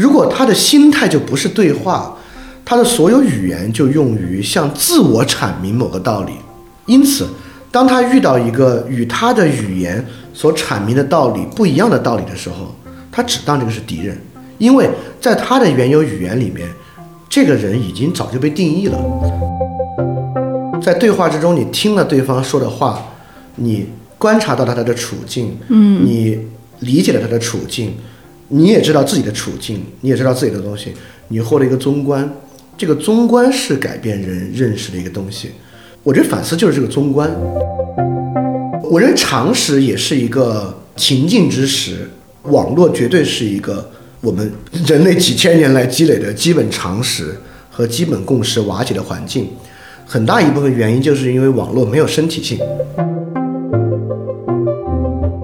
如果他的心态就不是对话，他的所有语言就用于向自我阐明某个道理。因此，当他遇到一个与他的语言所阐明的道理不一样的道理的时候，他只当这个是敌人，因为在他的原有语言里面，这个人已经早就被定义了。在对话之中，你听了对方说的话，你观察到了他的处境，嗯，你理解了他的处境，你也知道自己的处境，你也知道自己的东西，你获得一个中观，这个中观是改变人认识的一个东西。我觉得反思就是这个中观。我认为常识也是一个情境之识，网络绝对是一个我们人类几千年来积累的基本常识和基本共识瓦解的环境。很大一部分原因就是因为网络没有身体性。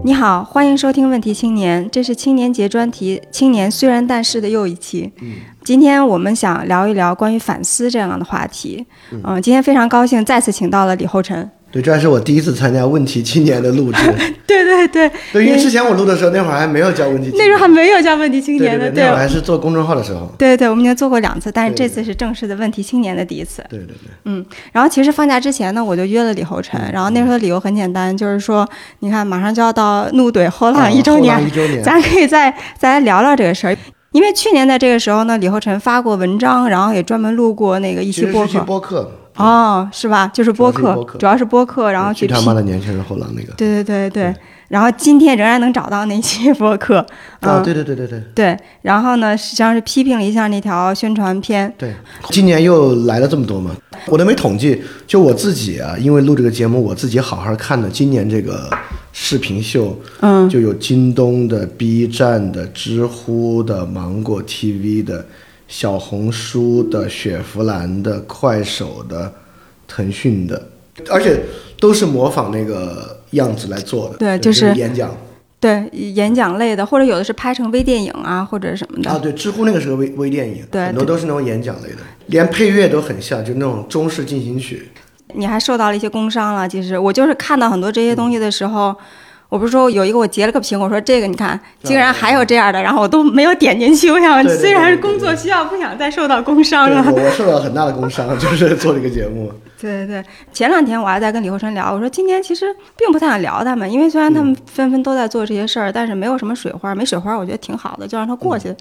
你好，欢迎收听《问题青年》，这是青年节专题《青年虽然但是》的又一期。嗯，今天我们想聊一聊关于反思这样的话题。嗯，今天非常高兴再次请到了李厚辰。对，这还是我第一次参加《问题青年》的录制。对对对，对，因为之前我录的时候，那会儿还没有叫《问题青年》，那时候还没有叫《问题青年》的，对，那会儿还是做公众号的时候。对对，我们已经做过两次，但是这次是正式的《问题青年》的第一次。对对对。嗯，然后其实放假之前呢，我就约了李厚辰，然后那时候的理由很简单，就是说，你看马上就要到怒怼后浪一周年，一周年，咱可以再再来聊聊这个事儿。因为去年在这个时候呢，李厚辰发过文章，然后也专门录过那个一期播客。播客。哦，是吧？就是播客，主要是播客，然后去他妈的年轻人后浪那个。对对对对，然后今天仍然能找到那期播客。啊，对对对对对。对，然后呢，实际上是批评了一下那条宣传片。对，今年又来了这么多嘛，我都没统计，就我自己啊，因为录这个节目，我自己好好看的，今年这个视频秀，嗯，就有京东的、B 站的、知乎的、芒果 TV 的。小红书的、雪佛兰的、快手的、腾讯的，而且都是模仿那个样子来做的。对，就是演讲。对，演讲类的，或者有的是拍成微电影啊，或者什么的。啊，对，知乎那个是个微微电影，对，很多都是那种演讲类的，连配乐都很像，就那种中式进行曲。你还受到了一些工伤了，其实我就是看到很多这些东西的时候。我不是说有一个我截了个屏，我说这个你看，竟然还有这样的，然后我都没有点进去。我想，虽然是工作需要，不想再受到工伤了。我受到很大的工伤，就是做这个节目。对对对，前两天我还在跟李厚春聊，我说今年其实并不太想聊他们，因为虽然他们纷纷都在做这些事儿，但是没有什么水花，没水花，我觉得挺好的，就让它过去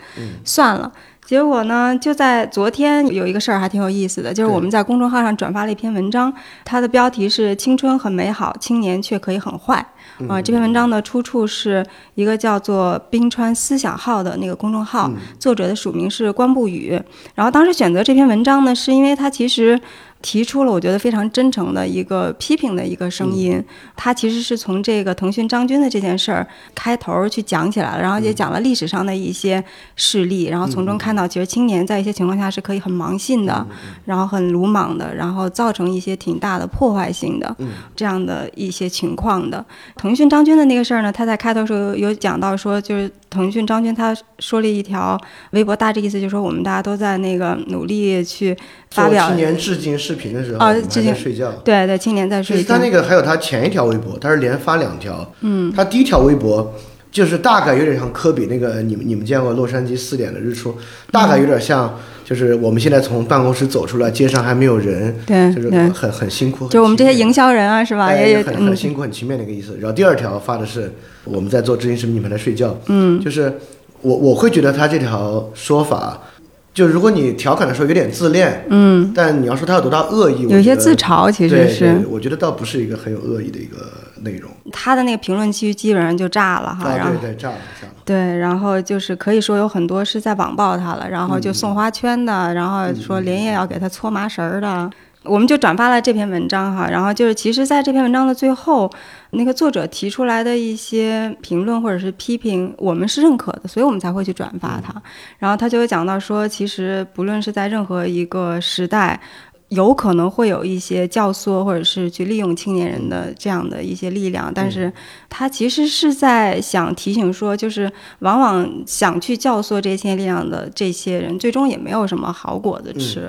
算了。结果呢，就在昨天有一个事儿还挺有意思的，就是我们在公众号上转发了一篇文章，它的标题是“青春很美好，青年却可以很坏”。啊，这篇文章的出处是一个叫做“冰川思想号”的那个公众号，作者的署名是关不语。然后当时选择这篇文章呢，是因为它其实。提出了我觉得非常真诚的一个批评的一个声音，他其实是从这个腾讯张军的这件事儿开头去讲起来了，然后也讲了历史上的一些事例，然后从中看到其实青年在一些情况下是可以很盲信的，然后很鲁莽的，然后造成一些挺大的破坏性的这样的一些情况的。腾讯张军的那个事儿呢，他在开头时候有讲到说，就是腾讯张军他说了一条微博，大致意思就是说我们大家都在那个努力去发表青年致敬视。频的时候，啊，致敬睡觉，对对，青年在睡觉。他那个还有他前一条微博，他是连发两条。嗯，他第一条微博就是大概有点像科比那个，你们你们见过洛杉矶四点的日出，大概有点像，就是我们现在从办公室走出来，街上还没有人，对，就是很很辛苦。就我们这些营销人啊，是吧？也也很很辛苦，很勤勉的一个意思。然后第二条发的是我们在做知行视频，你们在睡觉。嗯，就是我我会觉得他这条说法。就如果你调侃的时候有点自恋，嗯，但你要说他有多大恶意，有些自嘲其实是，我觉得倒不是一个很有恶意的一个内容。他的那个评论区基本上就炸了哈，然后对对炸了炸了，对，然后就是可以说有很多是在网暴他了，然后就送花圈的，然后说连夜要给他搓麻绳儿的。我们就转发了这篇文章哈，然后就是其实在这篇文章的最后，那个作者提出来的一些评论或者是批评，我们是认可的，所以我们才会去转发它。然后他就会讲到说，其实不论是在任何一个时代，有可能会有一些教唆或者是去利用青年人的这样的一些力量，但是他其实是在想提醒说，就是往往想去教唆这些力量的这些人，最终也没有什么好果子吃。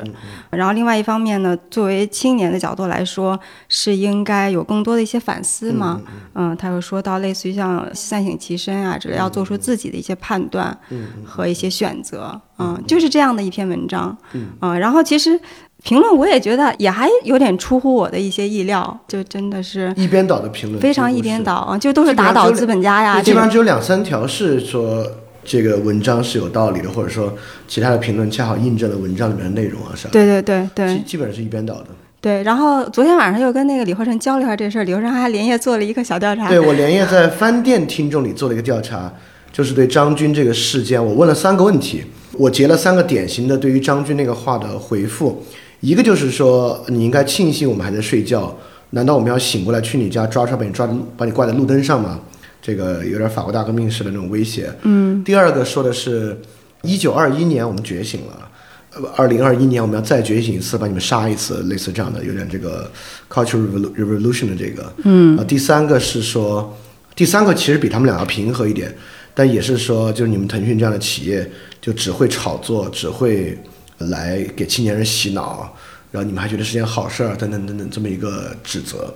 然后另外一方面呢，作为青年的角度来说，是应该有更多的一些反思嘛。嗯，他又说到类似于像三省其身啊之类，要做出自己的一些判断和一些选择。嗯，就是这样的一篇文章。嗯，然后其实。评论我也觉得也还有点出乎我的一些意料，就真的是一边倒的评论，非常一边倒啊，就都是打倒资本家呀。基本上只有两三条是说这个文章是有道理的，或者说其他的评论恰好印证了文章里面的内容啊，是吧？对对对对，基本上是一边倒的。对，然后昨天晚上又跟那个李鹤成交流一下这事儿，李鹤成还连夜做了一个小调查。对我连夜在饭店听众里做了一个调查，就是对张军这个事件，我问了三个问题，我截了三个典型的对于张军那个话的回复。一个就是说，你应该庆幸我们还在睡觉，难道我们要醒过来去你家抓出来把你抓把你挂在路灯上吗？这个有点法国大革命式的那种威胁。嗯。第二个说的是，一九二一年我们觉醒了，呃，二零二一年我们要再觉醒一次，把你们杀一次，类似这样的，有点这个 cultural revolution 的这个。嗯。啊，第三个是说，第三个其实比他们俩要平和一点，但也是说，就是你们腾讯这样的企业就只会炒作，只会。来给青年人洗脑，然后你们还觉得是件好事儿，等等等等，这么一个指责，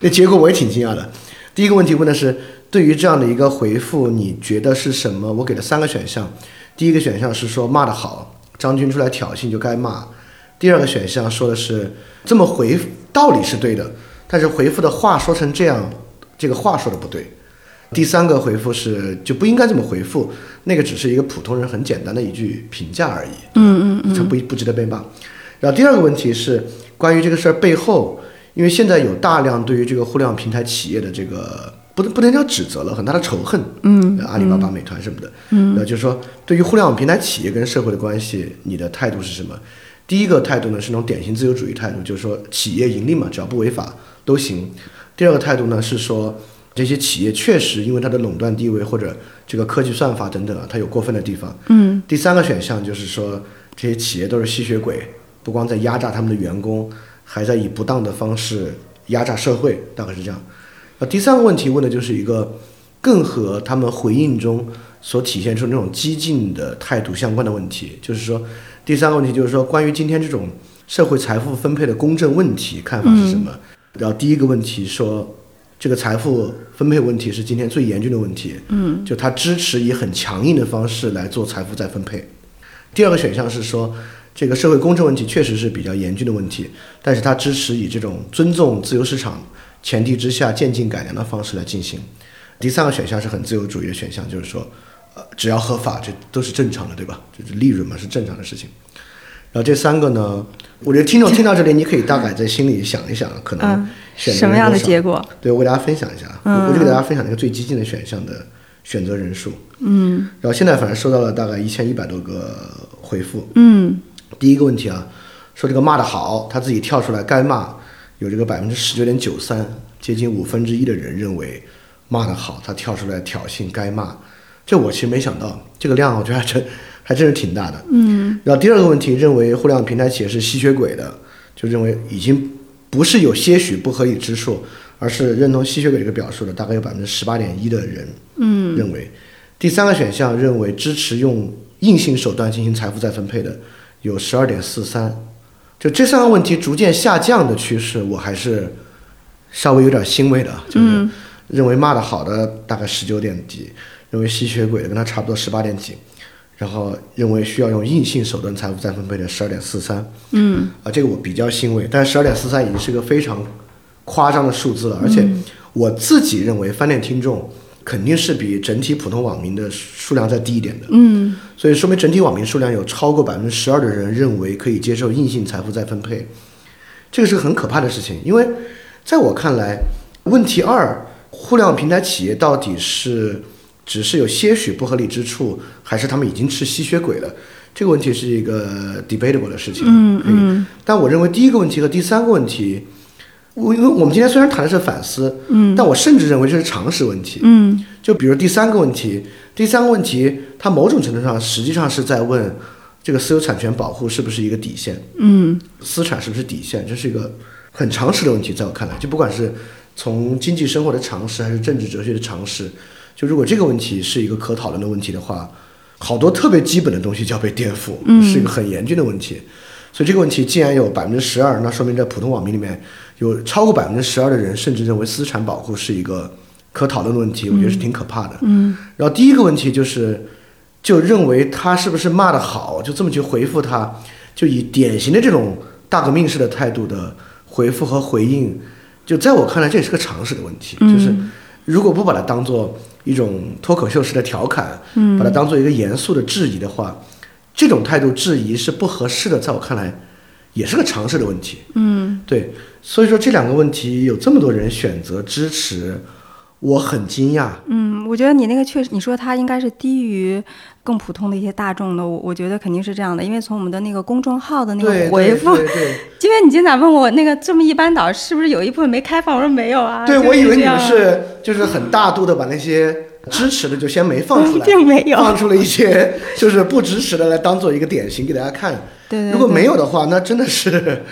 那结果我也挺惊讶的。第一个问题问的是，对于这样的一个回复，你觉得是什么？我给了三个选项，第一个选项是说骂得好，张军出来挑衅就该骂；第二个选项说的是这么回道理是对的，但是回复的话说成这样，这个话说的不对。第三个回复是就不应该这么回复，那个只是一个普通人很简单的一句评价而已。嗯嗯嗯，它不不值得被骂。然后第二个问题是关于这个事儿背后，因为现在有大量对于这个互联网平台企业的这个不能不能叫指责了，很大的仇恨。嗯，阿里巴巴、美团什么的。嗯，那就是说对于互联网平台企业跟社会的关系，你的态度是什么？第一个态度呢是那种典型自由主义态度，就是说企业盈利嘛，只要不违法都行。第二个态度呢是说。这些企业确实因为它的垄断地位或者这个科技算法等等啊，它有过分的地方。嗯。第三个选项就是说，这些企业都是吸血鬼，不光在压榨他们的员工，还在以不当的方式压榨社会，大概是这样。那第三个问题问的就是一个更和他们回应中所体现出那种激进的态度相关的问题，就是说，第三个问题就是说，关于今天这种社会财富分配的公正问题看法是什么？然后第一个问题说。这个财富分配问题是今天最严峻的问题。嗯，就他支持以很强硬的方式来做财富再分配。第二个选项是说，这个社会公正问题确实是比较严峻的问题，但是他支持以这种尊重自由市场前提之下渐进改良的方式来进行。第三个选项是很自由主义的选项，就是说，呃，只要合法，这都是正常的，对吧？就是利润嘛，是正常的事情。然后这三个呢，我觉得听众听到这里，你可以大概在心里想一想，可能选。什么样的结果？对我给大家分享一下，我就给大家分享一个最激进的选项的选择人数。嗯，然后现在反正收到了大概一千一百多个回复。嗯，第一个问题啊，说这个骂得好，他自己跳出来该骂，有这个百分之十九点九三，接近五分之一的人认为骂得好，他跳出来挑衅该骂。这我其实没想到，这个量我觉得还真还真是挺大的。嗯，然后第二个问题，认为互联网平台企业是吸血鬼的，就认为已经。不是有些许不合理之处，而是认同吸血鬼这个表述的大概有百分之十八点一的人，嗯，认为第三个选项认为支持用硬性手段进行财富再分配的有十二点四三，就这三个问题逐渐下降的趋势，我还是稍微有点欣慰的，就是认为骂的好的大概十九点几，认为吸血鬼的跟他差不多十八点几。然后认为需要用硬性手段财富再分配的十二点四三，嗯，啊，这个我比较欣慰，但十二点四三已经是个非常夸张的数字了，而且我自己认为翻店听众肯定是比整体普通网民的数量再低一点的，嗯，所以说明整体网民数量有超过百分之十二的人认为可以接受硬性财富再分配，这个是很可怕的事情，因为在我看来，问题二，互联网平台企业到底是。只是有些许不合理之处，还是他们已经是吸血鬼了？这个问题是一个 debatable 的事情。嗯嗯。但我认为第一个问题和第三个问题，我因为我们今天虽然谈的是反思，嗯，但我甚至认为这是常识问题。嗯。就比如第三个问题，第三个问题，它某种程度上实际上是在问这个私有产权保护是不是一个底线？嗯私产是不是底线？这是一个很常识的问题，在我看来，就不管是从经济生活的常识，还是政治哲学的常识，就如果这个问题是一个可讨论的问题的话，好多特别基本的东西就要被颠覆，是一个很严峻的问题。所以这个问题既然有百分之十二，那说明在普通网民里面有超过百分之十二的人甚至认为私产保护是一个可讨论的问题，我觉得是挺可怕的。嗯然后第一个问题就是，就认为他是不是骂得好，就这么去回复他，就以典型的这种大革命式的态度的回复和回应，就在我看来这也是个常识的问题，就是如果不把它当做一种脱口秀式的调侃，把它当做一个严肃的质疑的话，这种态度质疑是不合适的，在我看来也是个常识的问题。嗯对，所以说这两个问题有这么多人选择支持，我很惊讶。嗯，我觉得你那个确实，你说它应该是低于更普通的一些大众的，我我觉得肯定是这样的，因为从我们的那个公众号的那个回复，对对对因为你今早问我那个这么一般导是不是有一部分没开放，我说没有啊。对，我以为你们是就是很大度的把那些支持的就先没放出来，并没有放出了一些就是不支持的来当做一个典型给大家看。对对如果没有的话，那真的是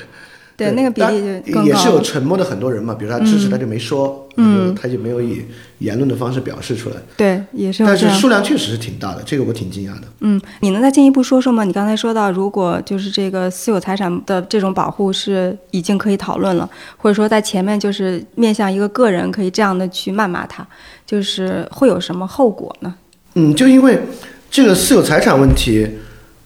对那个比例就也是有沉默的很多人嘛，比如他支持他就没说，嗯，他就没有以言论的方式表示出来。对，也是有但是。数量确实是挺大的，这个我挺惊讶的。嗯，你能再进一步说说吗？你刚才说到，如果就是这个私有财产的这种保护是已经可以讨论了，或者说在前面就是面向一个个人可以这样的去谩骂他，就是会有什么后果呢？嗯，就因为这个私有财产问题，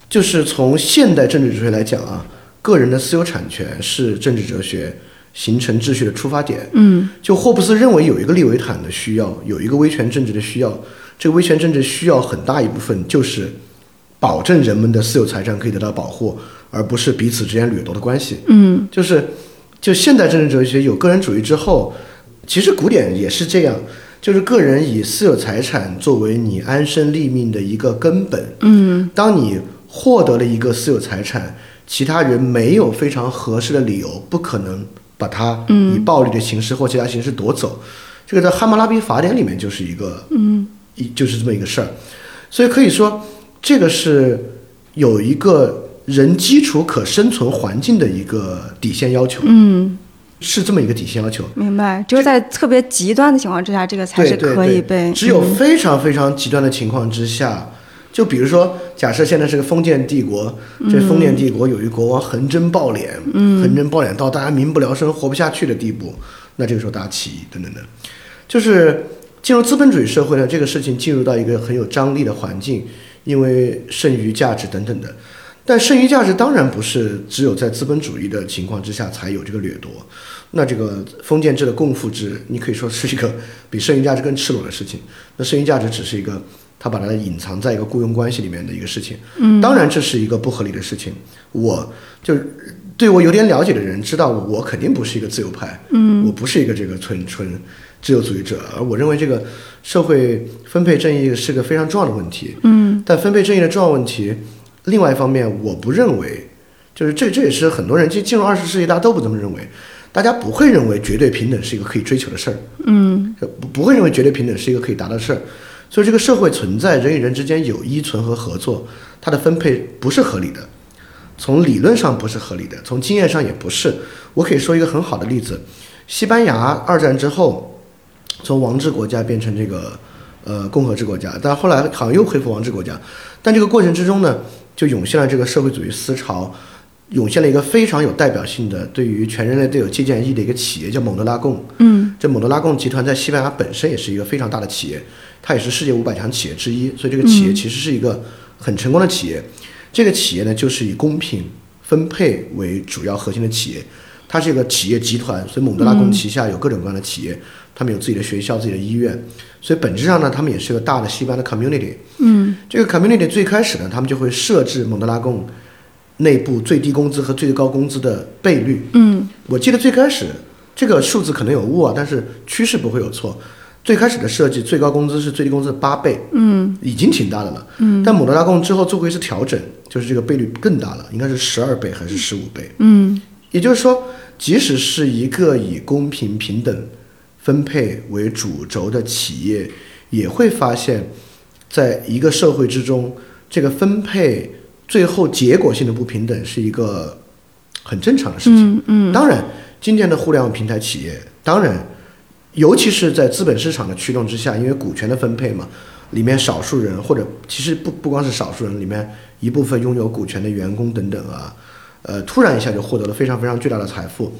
就是从现代政治哲学来讲啊，个人的私有产权是政治哲学形成秩序的出发点。嗯就霍布斯认为有一个利维坦的需要，有一个威权政治的需要，这个威权政治需要很大一部分就是保证人们的私有财产可以得到保护，而不是彼此之间掠夺的关系。嗯就是就现代政治哲学有个人主义之后，其实古典也是这样，就是个人以私有财产作为你安身立命的一个根本。嗯当你获得了一个私有财产，其他人没有非常合适的理由，不可能把他以暴力的形式或其他形式夺走。这个在汉谟拉比法典里面就是一个嗯。一就是这么一个事儿，所以可以说这个是有一个人基础可生存环境的一个底线要求，嗯，是这么一个底线要求。明白。只有在特别极端的情况之下，这个才是对对对可以被只有嗯。非常非常极端的情况之下，就比如说，假设现在是个封建帝国，这封建帝国有一国王横征暴敛，嗯，横征暴敛到大家民不聊生、活不下去的地步，那这个时候大家起义等等等，就是进入资本主义社会呢，这个事情进入到一个很有张力的环境，因为剩余价值等等的。但剩余价值当然不是只有在资本主义的情况之下才有这个掠夺，那这个封建制的共富制，你可以说是一个比剩余价值更赤裸的事情。那剩余价值只是一个他把它隐藏在一个雇佣关系里面的一个事情。嗯，当然这是一个不合理的事情。我就是对我有点了解的人知道，我肯定不是一个自由派。嗯，我不是一个这个纯纯自由主义者，而我认为这个社会分配正义是个非常重要的问题。嗯但分配正义的重要问题，另外一方面，我不认为，就是这这也是很多人进进入二十世纪，大家都不这么认为，大家不会认为绝对平等是一个可以追求的事儿，嗯不不会认为绝对平等是一个可以达到的事儿，所以这个社会存在人与人之间有依存和合作，它的分配不是合理的，从理论上不是合理的，从经验上也不是。我可以说一个很好的例子，西班牙二战之后，从王制国家变成这个呃共和制国家，但后来好像又恢复王制国家，但这个过程之中呢，就涌现了这个社会主义思潮。涌现了一个非常有代表性的、对于全人类都有借鉴意义的一个企业，叫蒙德拉贡。嗯这蒙德拉贡集团在西班牙本身也是一个非常大的企业，它也是世界五百强企业之一，所以这个企业其实是一个很成功的企业。这个企业呢，就是以公平分配为主要核心的企业，它是一个企业集团，所以蒙德拉贡旗下有各种各样的企业，他们有自己的学校、自己的医院，所以本质上呢，他们也是个大的西班牙的 community。嗯这个 community 最开始呢，他们就会设置蒙德拉贡内部最低工资和最高工资的倍率。嗯我记得最开始这个数字可能有误啊，但是趋势不会有错。最开始的设计，最高工资是最低工资的八倍，嗯已经挺大的了。嗯但蒙德拉贡之后做过一次调整，就是这个倍率更大了，应该是十二倍还是十五倍？嗯也就是说，即使是一个以公平平等分配为主轴的企业，也会发现，在一个社会之中，这个分配最后结果性的不平等是一个很正常的事情。嗯当然，今天的互联网平台企业，当然，尤其是在资本市场的驱动之下，因为股权的分配嘛，里面少数人或者其实不不光是少数人，里面一部分拥有股权的员工等等啊，呃，突然一下就获得了非常非常巨大的财富，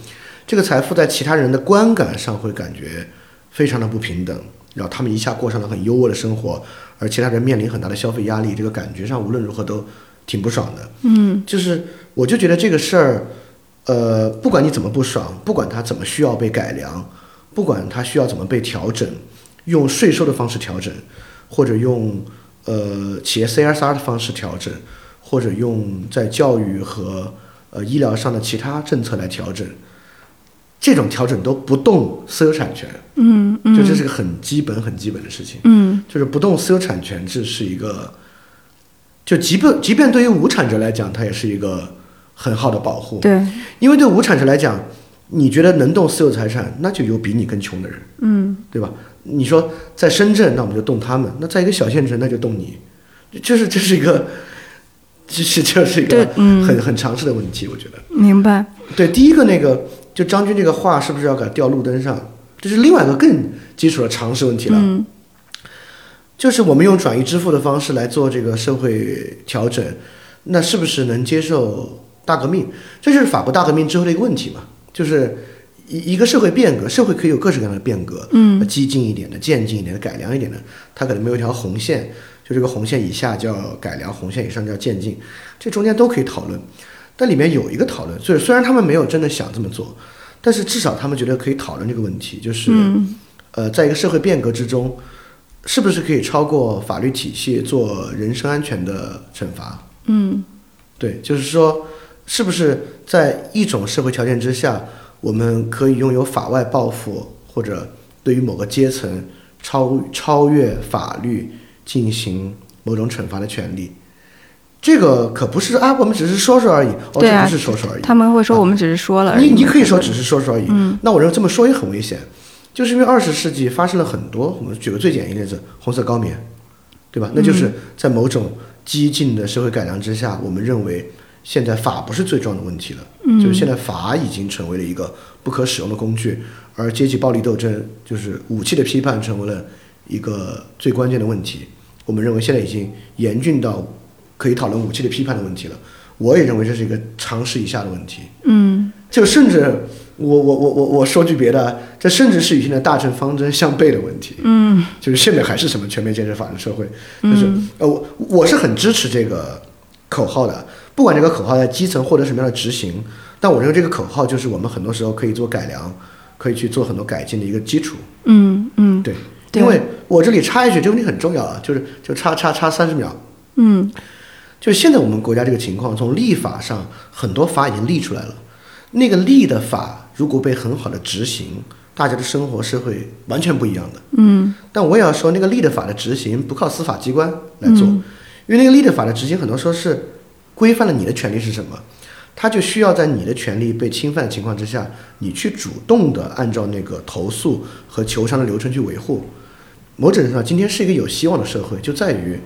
这个财富在其他人的观感上会感觉非常的不平等，然后他们一下过上了很优渥的生活，而其他人面临很大的消费压力，这个感觉上无论如何都挺不爽的。嗯就是我就觉得这个事儿，呃，不管你怎么不爽，不管他怎么需要被改良，不管它需要怎么被调整，用税收的方式调整，或者用呃企业 CSR 的方式调整，或者用在教育和呃医疗上的其他政策来调整，这种调整都不动私有产权，嗯就这是个很基本很基本的事情。嗯就是不动私有产权制是一个，就即便即便对于无产者来讲，它也是一个很好的保护。对，因为对无产者来讲，你觉得能动私有财产，那就有比你更穷的人，嗯对吧？你说在深圳，那我们就动他们；那在一个小县城，那就动你。就是这是一个，这是这是一个很很常识的问题，我觉得。明白。对，第一个那个，就张军这个话是不是要给他吊路灯上？这是另外一个更基础的常识问题了。嗯就是我们用转移支付的方式来做这个社会调整，那是不是能接受大革命？这就是法国大革命之后的一个问题嘛，就是一一个社会变革，社会可以有各式各样的变革，嗯，激进一点的、渐进一点的、改良一点的，它可能没有一条红线，就这个红线以下叫改良，红线以上叫渐进，这中间都可以讨论。但里面有一个讨论，就是虽然他们没有真的想这么做，但是至少他们觉得可以讨论这个问题，就是、嗯呃，在一个社会变革之中，是不是可以超过法律体系做人身安全的惩罚？嗯对，就是说，是不是在一种社会条件之下，我们可以拥有法外报复，或者对于某个阶层超超越法律进行某种惩罚的权利？这个可不是啊，我们只是说说而已。哦，对啊这不是说说而已。他们会说我们只是说了而已。你你可以说只是说说而已，嗯那我认为这么说也很危险，就是因为二十世纪发生了很多，我们举个最简易的例子，红色高棉，对吧？那就是在某种激进的社会改良之下，我们认为现在法不是最重要的问题了，就是现在法已经成为了一个不可使用的工具，而阶级暴力斗争就是武器的批判成为了一个最关键的问题。我们认为现在已经严峻到可以讨论武器的批判的问题了。我也认为这是一个常识以下的问题。嗯就甚至我我我我我说句别的，这甚至是与现在大政方针相悖的问题。嗯就是现在还是什么全面建设法治社会，就是、呃我我是很支持这个口号的，不管这个口号在基层获得什么样的执行，但我认为这个口号就是我们很多时候可以做改良，可以去做很多改进的一个基础。嗯嗯。对，因为我这里插一句，这个问题很重要啊，就是就插插插三十秒，嗯。就是现在我们国家这个情况，从立法上很多法已经立出来了，那个立的法如果被很好的执行，大家的生活是会完全不一样的。嗯。但我也要说，那个立的法的执行不靠司法机关来做，因为那个立的法的执行很多时候是规范了你的权利是什么，他就需要在你的权利被侵犯的情况之下，你去主动的按照那个投诉和求偿的流程去维护。某种程度上，今天是一个有希望的社会，就在于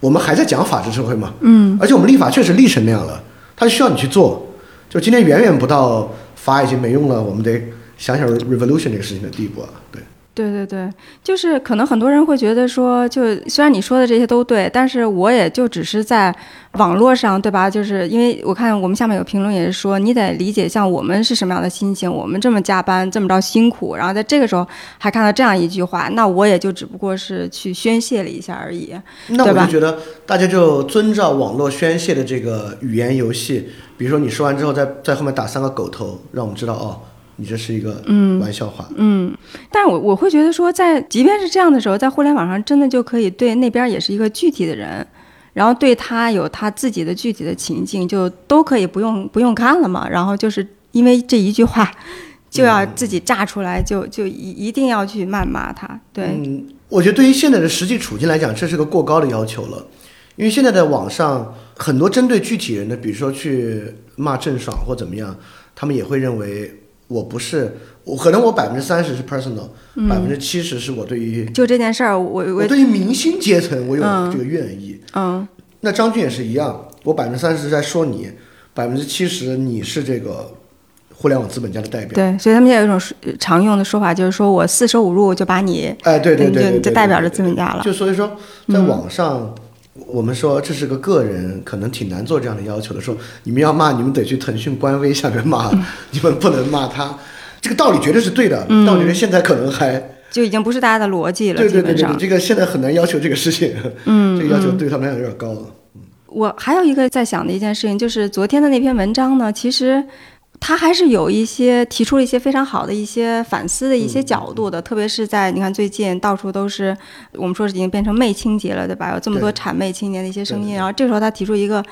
我们还在讲法治社会嘛，嗯而且我们立法确实立成那样了，它需要你去做。就今天远远不到法已经没用了，我们得想想 revolution 这个事情的地步啊。对，对对对，就是可能很多人会觉得说，就虽然你说的这些都对，但是我也就只是在网络上，对吧？就是因为我看我们下面有评论也是说，你得理解像我们是什么样的心情，我们这么加班这么着辛苦，然后在这个时候还看到这样一句话，那我也就只不过是去宣泄了一下而已。那我就觉得大家就遵照网络宣泄的这个语言游戏，比如说你说完之后，在在后面打三个狗头，让我们知道哦，你这是一个嗯玩笑话。嗯，但是我我会觉得说在，即便是这样的时候，在互联网上真的就可以对那边也是一个具体的人，然后对他有他自己的具体的情境，就都可以不用不用看了嘛。然后就是因为这一句话，就要自己炸出来，就就一一定要去谩骂他。对，嗯，我觉得对于现在的实际处境来讲，这是个过高的要求了，因为现在的网上很多针对具体人的，比如说去骂郑爽或怎么样，他们也会认为我不是我，可能我百分之三十是 personal，百分之七十是我对于就这件事儿，我我我对于明星阶层我有嗯这个愿意。嗯那张俊也是一样，我百分之三十在说你，百分之七十你是这个互联网资本家的代表。对，所以他们现在有一种说常用的说法，就是说我四舍五入就把你，哎，对对对就代表着资本家了。就所以说，在网上，我们说这是个个人，可能挺难做这样的要求的。说你们要骂，你们得去腾讯官微下面骂，你们不能骂他。这个道理绝对是对的，但我觉得现在可能还就已经不是大家的逻辑了，对对对对对，。这个现在很难要求这个事情，嗯，这个要求嗯对他们来讲有点高了。我还有一个在想的一件事情，就是昨天的那篇文章呢，其实他还是有一些提出了一些非常好的一些反思的一些角度的，特别是在你看最近到处都是我们说是已经变成媚青节了，对吧？有这么多对谄媚青年的一些声音，然后这时候他提出一个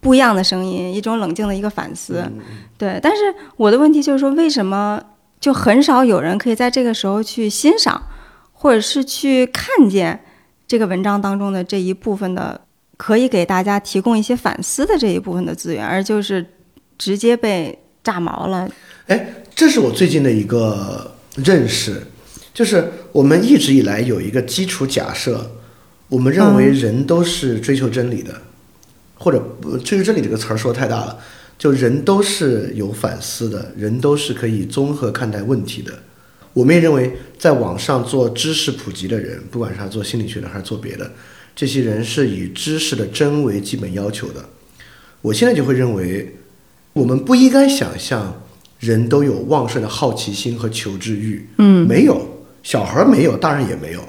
不一样的声音，一种冷静的一个反思。嗯对，但是我的问题就是说，为什么就很少有人可以在这个时候去欣赏，或者是去看见这个文章当中的这一部分的可以给大家提供一些反思的这一部分的资源，而就是直接被炸毛了。哎，这是我最近的一个认识，就是我们一直以来有一个基础假设，我们认为人都是追求真理的，或者追求真理这个词儿说太大了，就人都是有反思的，人都是可以综合看待问题的。我们也认为，在网上做知识普及的人，不管是他做心理学的还是做别的，这些人是以知识的真为基本要求的。我现在就会认为，我们不应该想象人都有旺盛的好奇心和求知欲。嗯，没有，小孩儿没有，大人也没有。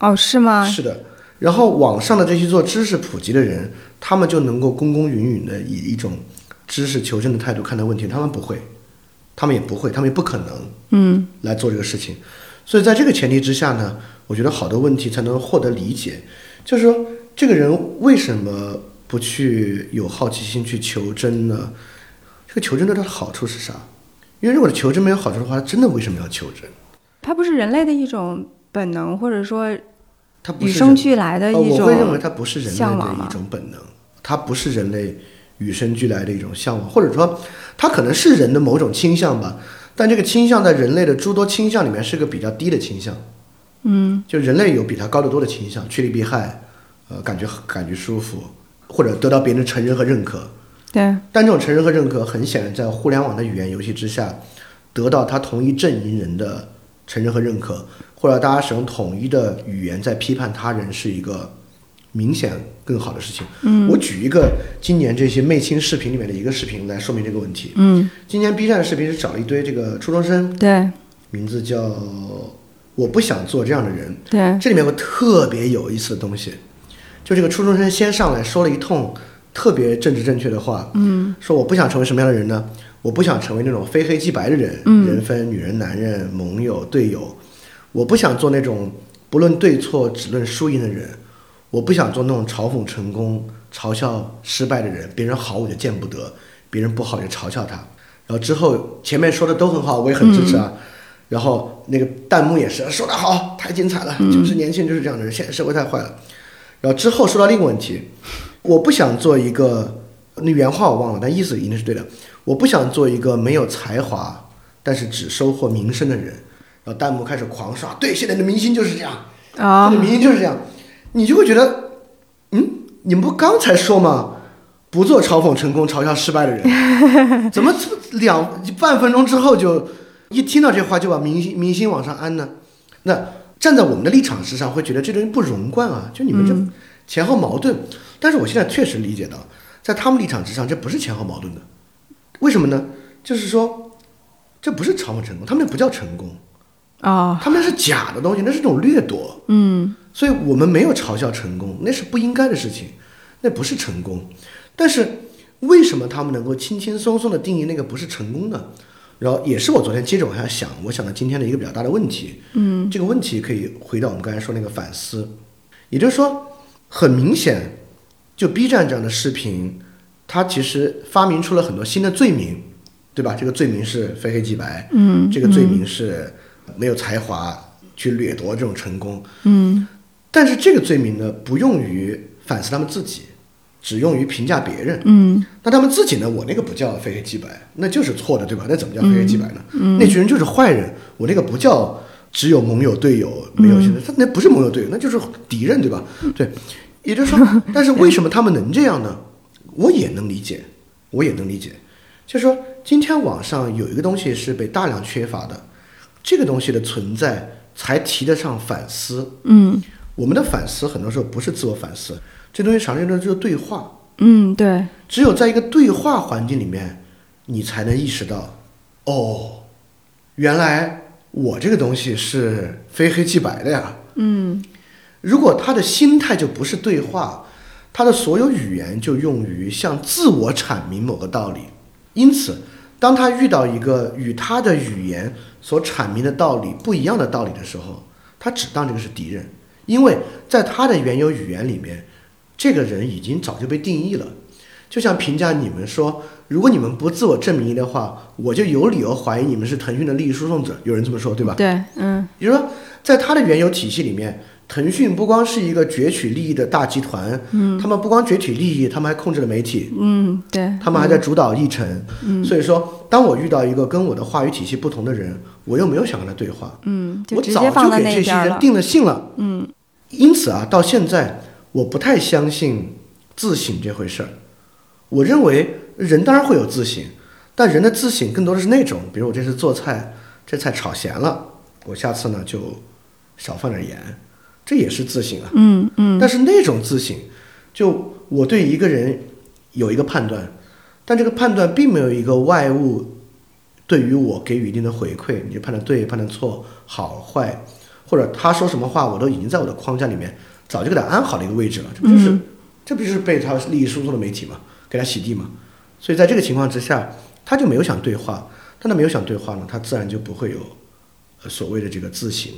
哦，是吗？是的。然后网上的这些做知识普及的人，他们就能够公公允允的以一种知识求真的态度看待问题，他们不会，他们也不会，他们也不可能嗯来做这个事情。所以在这个前提之下呢，我觉得好多问题才能获得理解。就是说，这个人为什么不去有好奇心去求真呢？这个求真对他的好处是啥？因为如果求真没有好处的话，真的为什么要求真？它不是人类的一种本能，或者说它不与生俱来的呃一我会认为种它不是人类的一种本能，它不是人类与生俱来的一种向往，或者说它可能是人的某种倾向吧，但这个倾向在人类的诸多倾向里面是个比较低的倾向。嗯就人类有比它高得多的倾向，趋利避害，呃，感觉感觉舒服，或者得到别人的承认和认可。对但这种承认和认可，很显然在互联网的语言游戏之下，得到他同一阵营人的承认和认可，或者大家使用统一的语言在批判他人，是一个明显更好的事情。嗯我举一个今年这些媚青视频里面的一个视频来说明这个问题。嗯今年 B 站的视频是找了一堆这个初中生，对名字叫“我不想做这样的人”。对这里面有个特别有意思的东西，就这个初中生先上来说了一通特别政治正确的话，嗯，说我不想成为什么样的人呢？我不想成为那种非黑即白的人，嗯人分女人、男人、盟友、队友，我不想做那种不论对错只论输赢的人，我不想做那种嘲讽成功、嘲笑失败的人，别人好我就见不得，别人不好就嘲笑他。然后之后前面说的都很好，我也很支持啊。然后那个弹幕也是说的好，太精彩了，就是年轻人就是这样的人，现在社会太坏了。然后之后说到另一个问题，我不想做一个，那原话我忘了，但意思一定是对的。我不想做一个没有才华，但是只收获名声的人。然后弹幕开始狂刷，对，现在的明星就是这样，啊现在明星就是这样，你就会觉得，嗯，你们不刚才说吗？不做嘲讽成功、嘲笑失败的人，怎么两半分钟之后就一听到这话就把明星明星往上安呢？那站在我们的立场之上，会觉得这东西不容贯啊，就你们这前后矛盾。但是我现在确实理解到，在他们立场之上，这不是前后矛盾的。为什么呢？就是说，这不是嘲讽成功，他们那不叫成功，啊他们那是假的东西，那是一种掠夺。嗯所以我们没有嘲笑成功，那是不应该的事情，那不是成功。但是为什么他们能够轻轻松松的定义那个不是成功呢？然后也是我昨天接着往下想，我想到今天的一个比较大的问题。嗯，这个问题可以回到我们刚才说那个反思，也就是说，很明显，就 B 站这样的视频，它其实发明出了很多新的罪名，对吧？这个罪名是非黑即白，嗯这个罪名是没有才华去掠夺这种成功，嗯但是这个罪名呢，不用于反思他们自己，只用于评价别人。嗯那他们自己呢？我那个不叫非黑即白，那就是错的，对吧？那怎么叫非黑即白呢？那群人就是坏人。我那个不叫只有盟友队友，没有现在，他那不是盟友队友，那就是敌人，对吧？对，也就是说，但是为什么他们能这样呢？我也能理解，我也能理解，就是说今天网上有一个东西是被大量缺乏的，这个东西的存在才提得上反思。嗯我们的反思很多时候不是自我反思，这东西常见的就是对话。嗯，对，只有在一个对话环境里面，你才能意识到，哦，原来我这个东西是非黑即白的呀。嗯如果他的心态就不是对话，他的所有语言就用于向自我阐明某个道理。因此，当他遇到一个与他的语言所阐明的道理不一样的道理的时候，他只当这个是敌人，因为在他的原有语言里面，这个人已经早就被定义了。就像评价你们说，如果你们不自我证明的话，我就有理由怀疑你们是腾讯的利益输送者。有人这么说，对吧？对，嗯也就是说，在他的原有体系里面，腾讯不光是一个攫取利益的大集团，嗯，他们不光攫取利益，他们还控制了媒体，嗯，对，他们还在主导议程。嗯，所以说，当我遇到一个跟我的话语体系不同的人，我又没有想跟他对话，嗯，我早就给这些。人定了性了。嗯，因此啊，到现在我不太相信自省这回事儿。我认为人当然会有自省，但人的自省更多的是那种，比如我这次做菜，这菜炒咸了，我下次呢就少放点盐，这也是自省啊。嗯嗯但是那种自省，就我对一个人有一个判断，但这个判断并没有一个外物对于我给予一定的回馈，你就判断对、判断错、好坏，或者他说什么话，我都已经在我的框架里面早就给他安好了一个位置了，这不就是、这不就是被他利益输送的媒体嘛，给他洗地嘛？所以在这个情况之下，他就没有想对话，但他没有想对话呢，他自然就不会有呃所谓的这个自省。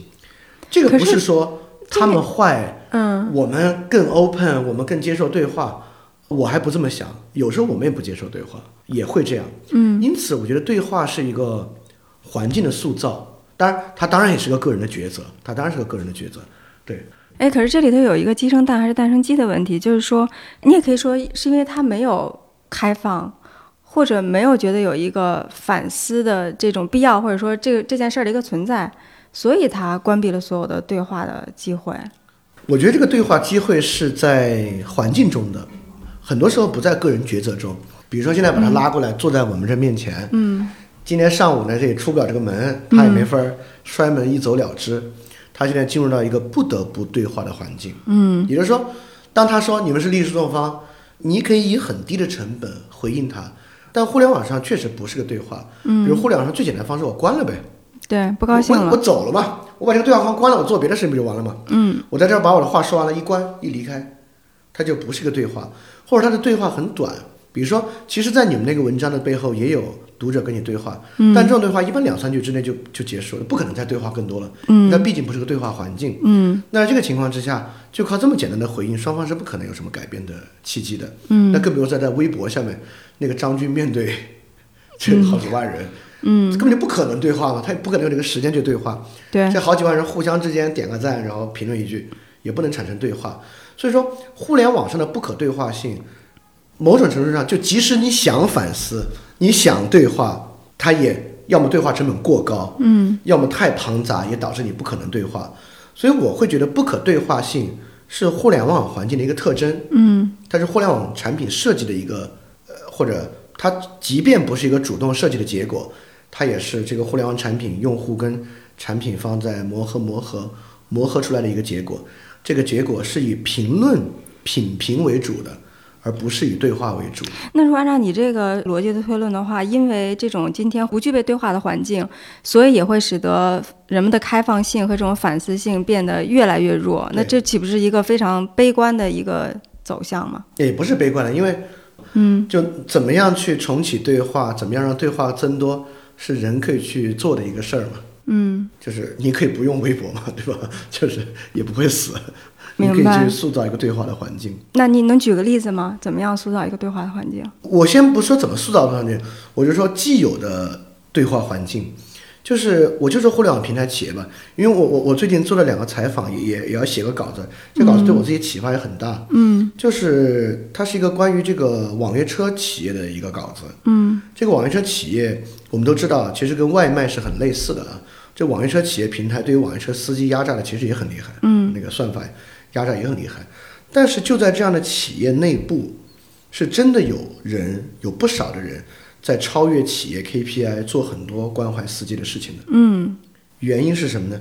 这个不是说他们坏。嗯我们更 open，我们更接受对话。我还不这么想，有时候我们也不接受对话，也会这样。嗯，因此我觉得对话是一个环境的塑造，当然，它当然也是个个人的抉择，它当然是个个人的抉择。对，哎，可是这里头有一个鸡生蛋还是蛋生鸡的问题，就是说，你也可以说是因为它没有开放，或者没有觉得有一个反思的这种必要，或者说这个这件事儿的一个存在，所以他关闭了所有的对话的机会。我觉得这个对话机会是在环境中的，很多时候不在个人抉择中。比如说现在把他拉过来，坐在我们这面前，嗯今天上午呢，这也出不了这个门，他也没法儿摔门一走了之。他现在进入到一个不得不对话的环境，嗯也就是说，当他说你们是利益诉讼方，你可以以很低的成本回应他。但互联网上确实不是个对话，比如互联网上最简单的方式，我关了呗，对，不高兴了我我。走了嘛，我把这个对话框关了，我做别的事情不就完了吗？嗯我在这儿把我的话说完了，一关一离开，它就不是个对话，或者它的对话很短。比如说，其实，在你们那个文章的背后也有读者跟你对话，嗯但这种对话一般两三句之内就就结束了，不可能再对话更多了。嗯那毕竟不是个对话环境。嗯那这个情况之下，就靠这么简单的回应，双方是不可能有什么改变的契机的。嗯那更不用说在微博下面，那个张军面对 这好几万人，嗯，根本就不可能对话嘛，他也不可能有这个时间去对话。对，这好几万人互相之间点个赞，然后评论一句，也不能产生对话。所以说，互联网上的不可对话性，某种程度上，就即使你想反思，你想对话，它也要么对话成本过高，嗯要么太庞杂，也导致你不可能对话。所以我会觉得不可对话性是互联网环境的一个特征，嗯它是互联网产品设计的一个，呃，或者它即便不是一个主动设计的结果，它也是这个互联网产品用户跟产品方在磨合、磨合、磨合出来的一个结果。这个结果是以评论、品评为主的，而不是以对话为主。那如果按照你这个逻辑的推论的话，因为这种今天不具备对话的环境，所以也会使得人们的开放性和这种反思性变得越来越弱。那这岂不是一个非常悲观的一个走向吗？也不是悲观的，因为嗯就怎么样去重启对话，怎么样让对话增多，是人可以去做的一个事儿嘛。嗯就是你可以不用微博嘛，对吧？就是也不会死，你可以明白去塑造一个对话的环境。那你能举个例子吗？怎么样塑造一个对话的环境？我先不说怎么塑造的环境，我就说既有的对话环境，就是我就是互联网平台企业吧，因为我我我最近做了两个采访，也也也要写个稿子，这稿子对我自己启发也很大。嗯就是它是一个关于这个网约车企业的一个稿子。嗯这个网约车企业，我们都知道，其实跟外卖是很类似的啊。这网约车企业平台对于网约车司机压榨的其实也很厉害，嗯，那个算法压榨也很厉害。但是就在这样的企业内部，是真的有人有不少的人在超越企业 KPI 做很多关怀司机的事情的。嗯原因是什么呢？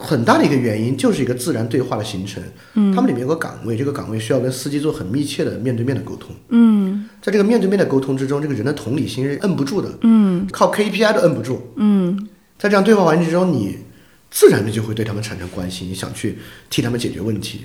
很大的一个原因就是一个自然对话的形成。嗯，他们里面有个岗位，这个岗位需要跟司机做很密切的面对面的沟通。嗯在这个面对面的沟通之中，这个人的同理心是摁不住的，嗯靠 KPI 都摁不住。嗯在这样对话环境之中，你自然的就会对他们产生关心，你想去替他们解决问题。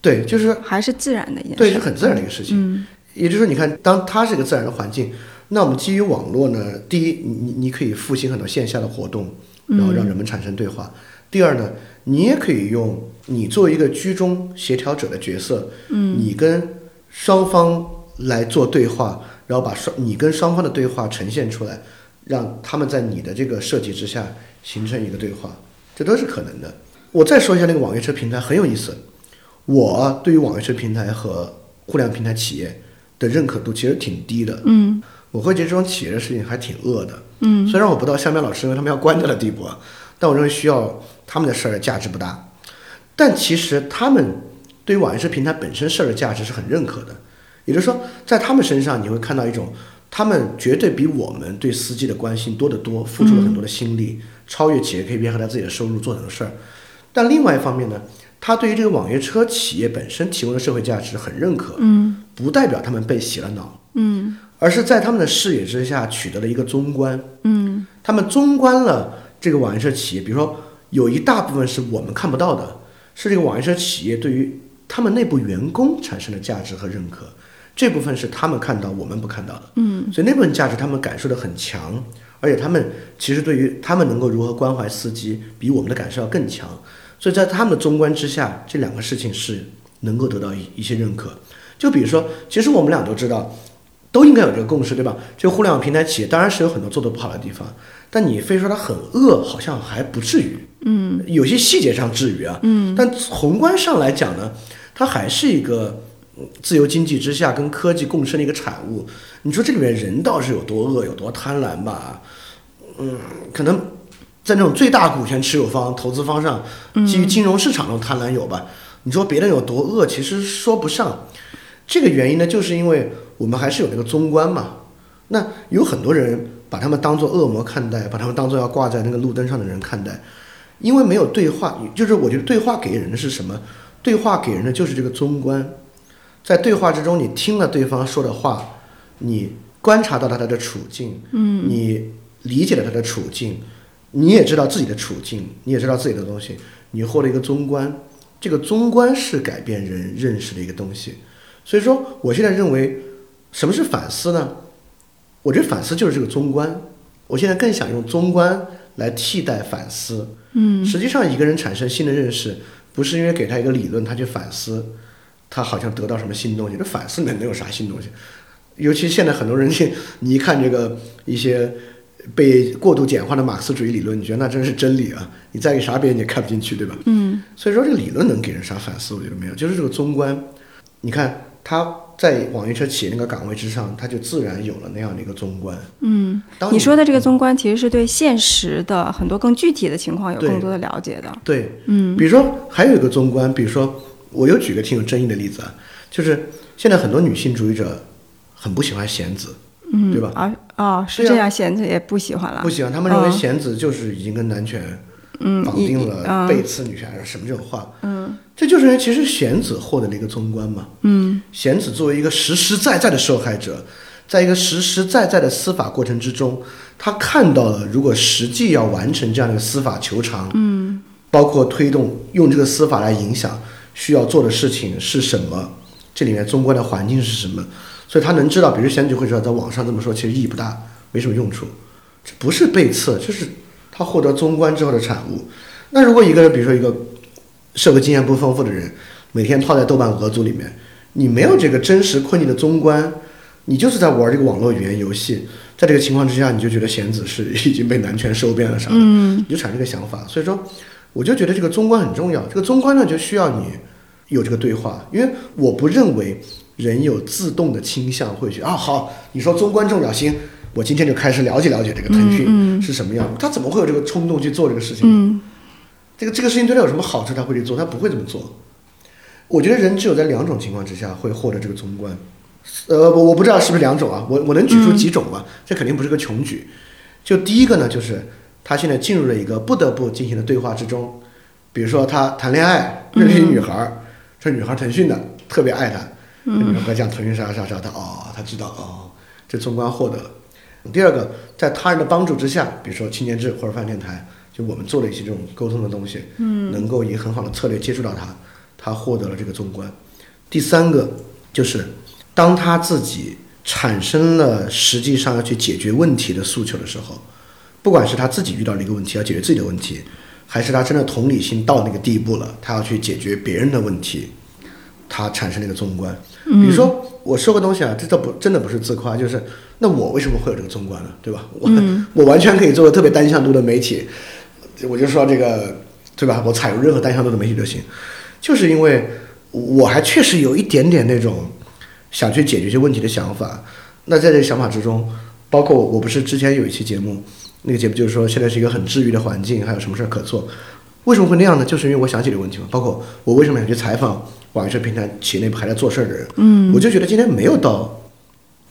对，就是还是自然的一件事。对，是很自然的一个事情。嗯也就是说，你看，当它是一个自然的环境，那我们基于网络呢，第一，你你你可以复兴很多线下的活动，然后让人们产生对话。第二呢，你也可以用你作为一个居中协调者的角色，嗯，你跟双方来做对话，然后把双你跟双方的对话呈现出来，让他们在你的这个设计之下形成一个对话，这都是可能的。我再说一下那个网约车平台很有意思，我对于网约车平台和互联网平台企业的认可度其实挺低的。嗯我会觉得这种企业的事情还挺恶的。嗯虽然我不到香苗老师认为他们要关掉的地步啊，但我认为需要他们的事儿价值不大。但其实他们对于网约车平台本身事儿的价值是很认可的，也就是说，在他们身上你会看到一种，他们绝对比我们对司机的关心多得多，付出了很多的心力，超越企业 KPI 和他自己的收入做很多事儿。但另外一方面呢，他对于这个网约车企业本身提供的社会价值很认可，嗯不代表他们被洗了脑。嗯而是在他们的视野之下取得了一个中观。嗯他们中观了这个网约车企业，比如说有一大部分是我们看不到的，是这个网约车企业对于他们内部员工产生的价值和认可，这部分是他们看到我们不看到的。嗯所以那部分价值他们感受的很强，而且他们其实对于他们能够如何关怀司机，比我们的感受要更强。所以在他们的中观之下，这两个事情是能够得到一一些认可。就比如说，其实我们俩都知道，都应该有这个共识，对吧？这个互联网平台企业当然是有很多做得不好的地方，但你非说它很恶，好像还不至于。嗯有些细节上至于啊，嗯但宏观上来讲呢，它还是一个嗯自由经济之下跟科技共生的一个产物。你说这里面人倒是有多恶，有多贪婪吧？嗯，可能在那种最大股权持有方、投资方上，基于金融市场的贪婪有吧？你说别人有多恶，其实说不上。这个原因呢，就是因为我们还是有那个中观嘛。那有很多人把他们当做恶魔看待，把他们当做要挂在那个路灯上的人看待，因为没有对话，就是我觉得对话给人的是什么？对话给人的就是这个中观，在对话之中，你听了对方说的话，你观察到了他的处境，嗯你理解了他的处境，你也知道自己的处境，你也知道自己的东西，你获得一个中观，这个中观是改变人认识的一个东西。所以说，我现在认为，什么是反思呢？我觉得反思就是这个中观。我现在更想用中观来替代反思。嗯实际上，一个人产生新的认识，不是因为给他一个理论，他去反思，他好像得到什么新东西。这反思能能有啥新东西？尤其现在很多人，你一看这个一些被过度简化的马克思主义理论，你觉得那真是真理啊？你再给啥别人也看不进去，对吧？嗯所以说，这个理论能给人啥反思？我觉得没有，就是这个中观。你看他在网约车企业那个岗位之上，他就自然有了那样的一个综观。嗯，当你说的这个综观其实是对现实的很多更具体的情况有更多的了解的。对，嗯比如说还有一个综观，比如说我又举个挺有争议的例子啊，就是现在很多女性主义者很不喜欢贤子，嗯，对吧？啊哦，是这样，贤子也不喜欢了。不喜欢，他们认为嗯贤子就是已经跟男权嗯绑定了，嗯。背刺女权什么这种话，嗯。这就是因为其实贤子获得了一个综观嘛。嗯。贤子作为一个实实在在的受害者，在一个实实在在的司法过程之中，他看到了如果实际要完成这样的一个司法求偿，嗯。包括推动用这个司法来影响需要做的事情是什么，这里面中观的环境是什么，所以他能知道，比如贤子会知道，在网上这么说其实意义不大，没什么用处，这不是背刺，就是他获得综观之后的产物。那如果一个人，比如说一个社会经验不丰富的人，每天泡在豆瓣俄组里面，你没有这个真实困境的综观，你就是在玩这个网络语言游戏，在这个情况之下，你就觉得贤子是已经被男权收编了啥的，嗯你就产生这个想法。所以说，我就觉得这个综观很重要。这个综观呢，就需要你有这个对话，因为我不认为人有自动的倾向会去啊，好，你说综观重要，行，我今天就开始了解了解这个腾讯嗯嗯是什么样，他怎么会有这个冲动去做这个事情？嗯这个这个事情对他有什么好处，他会去做，他不会这么做。我觉得人只有在两种情况之下会获得这个综观，呃，我我不知道是不是两种啊，我我能举出几种吧，这肯定不是个穷举。就第一个呢，就是他现在进入了一个不得不进行的对话之中，比如说他谈恋爱认识一女孩儿，这女孩儿腾讯的，特别爱他，这女孩儿跟他讲腾讯啥啥啥，的哦，他知道哦，这中观获得了。第二个，在他人的帮助之下，比如说青年志或者饭电台，就我们做了一些这种沟通的东西，嗯，能够以很好的策略接触到他，他获得了这个纵观。第三个就是，当他自己产生了实际上要去解决问题的诉求的时候，不管是他自己遇到了一个问题要解决自己的问题，还是他真的同理心到那个地步了，他要去解决别人的问题，他产生了一个纵观。比如说我说个东西啊，这这不真的不是自夸，就是那我为什么会有这个纵观呢？对吧？我、我完全可以做个特别单向度的媒体，我就说这个对吧？我采用任何单向度的媒体就行，就是因为我还确实有一点点那种想去解决一些问题的想法。那在这个想法之中，包括我不是之前有一期节目，那个节目就是说现在是一个很治愈的环境，还有什么事儿可做？为什么会那样呢？就是因为我想解决问题嘛。包括我为什么想去采访网约车平台企业内部还在做事儿的人，嗯，我就觉得今天没有到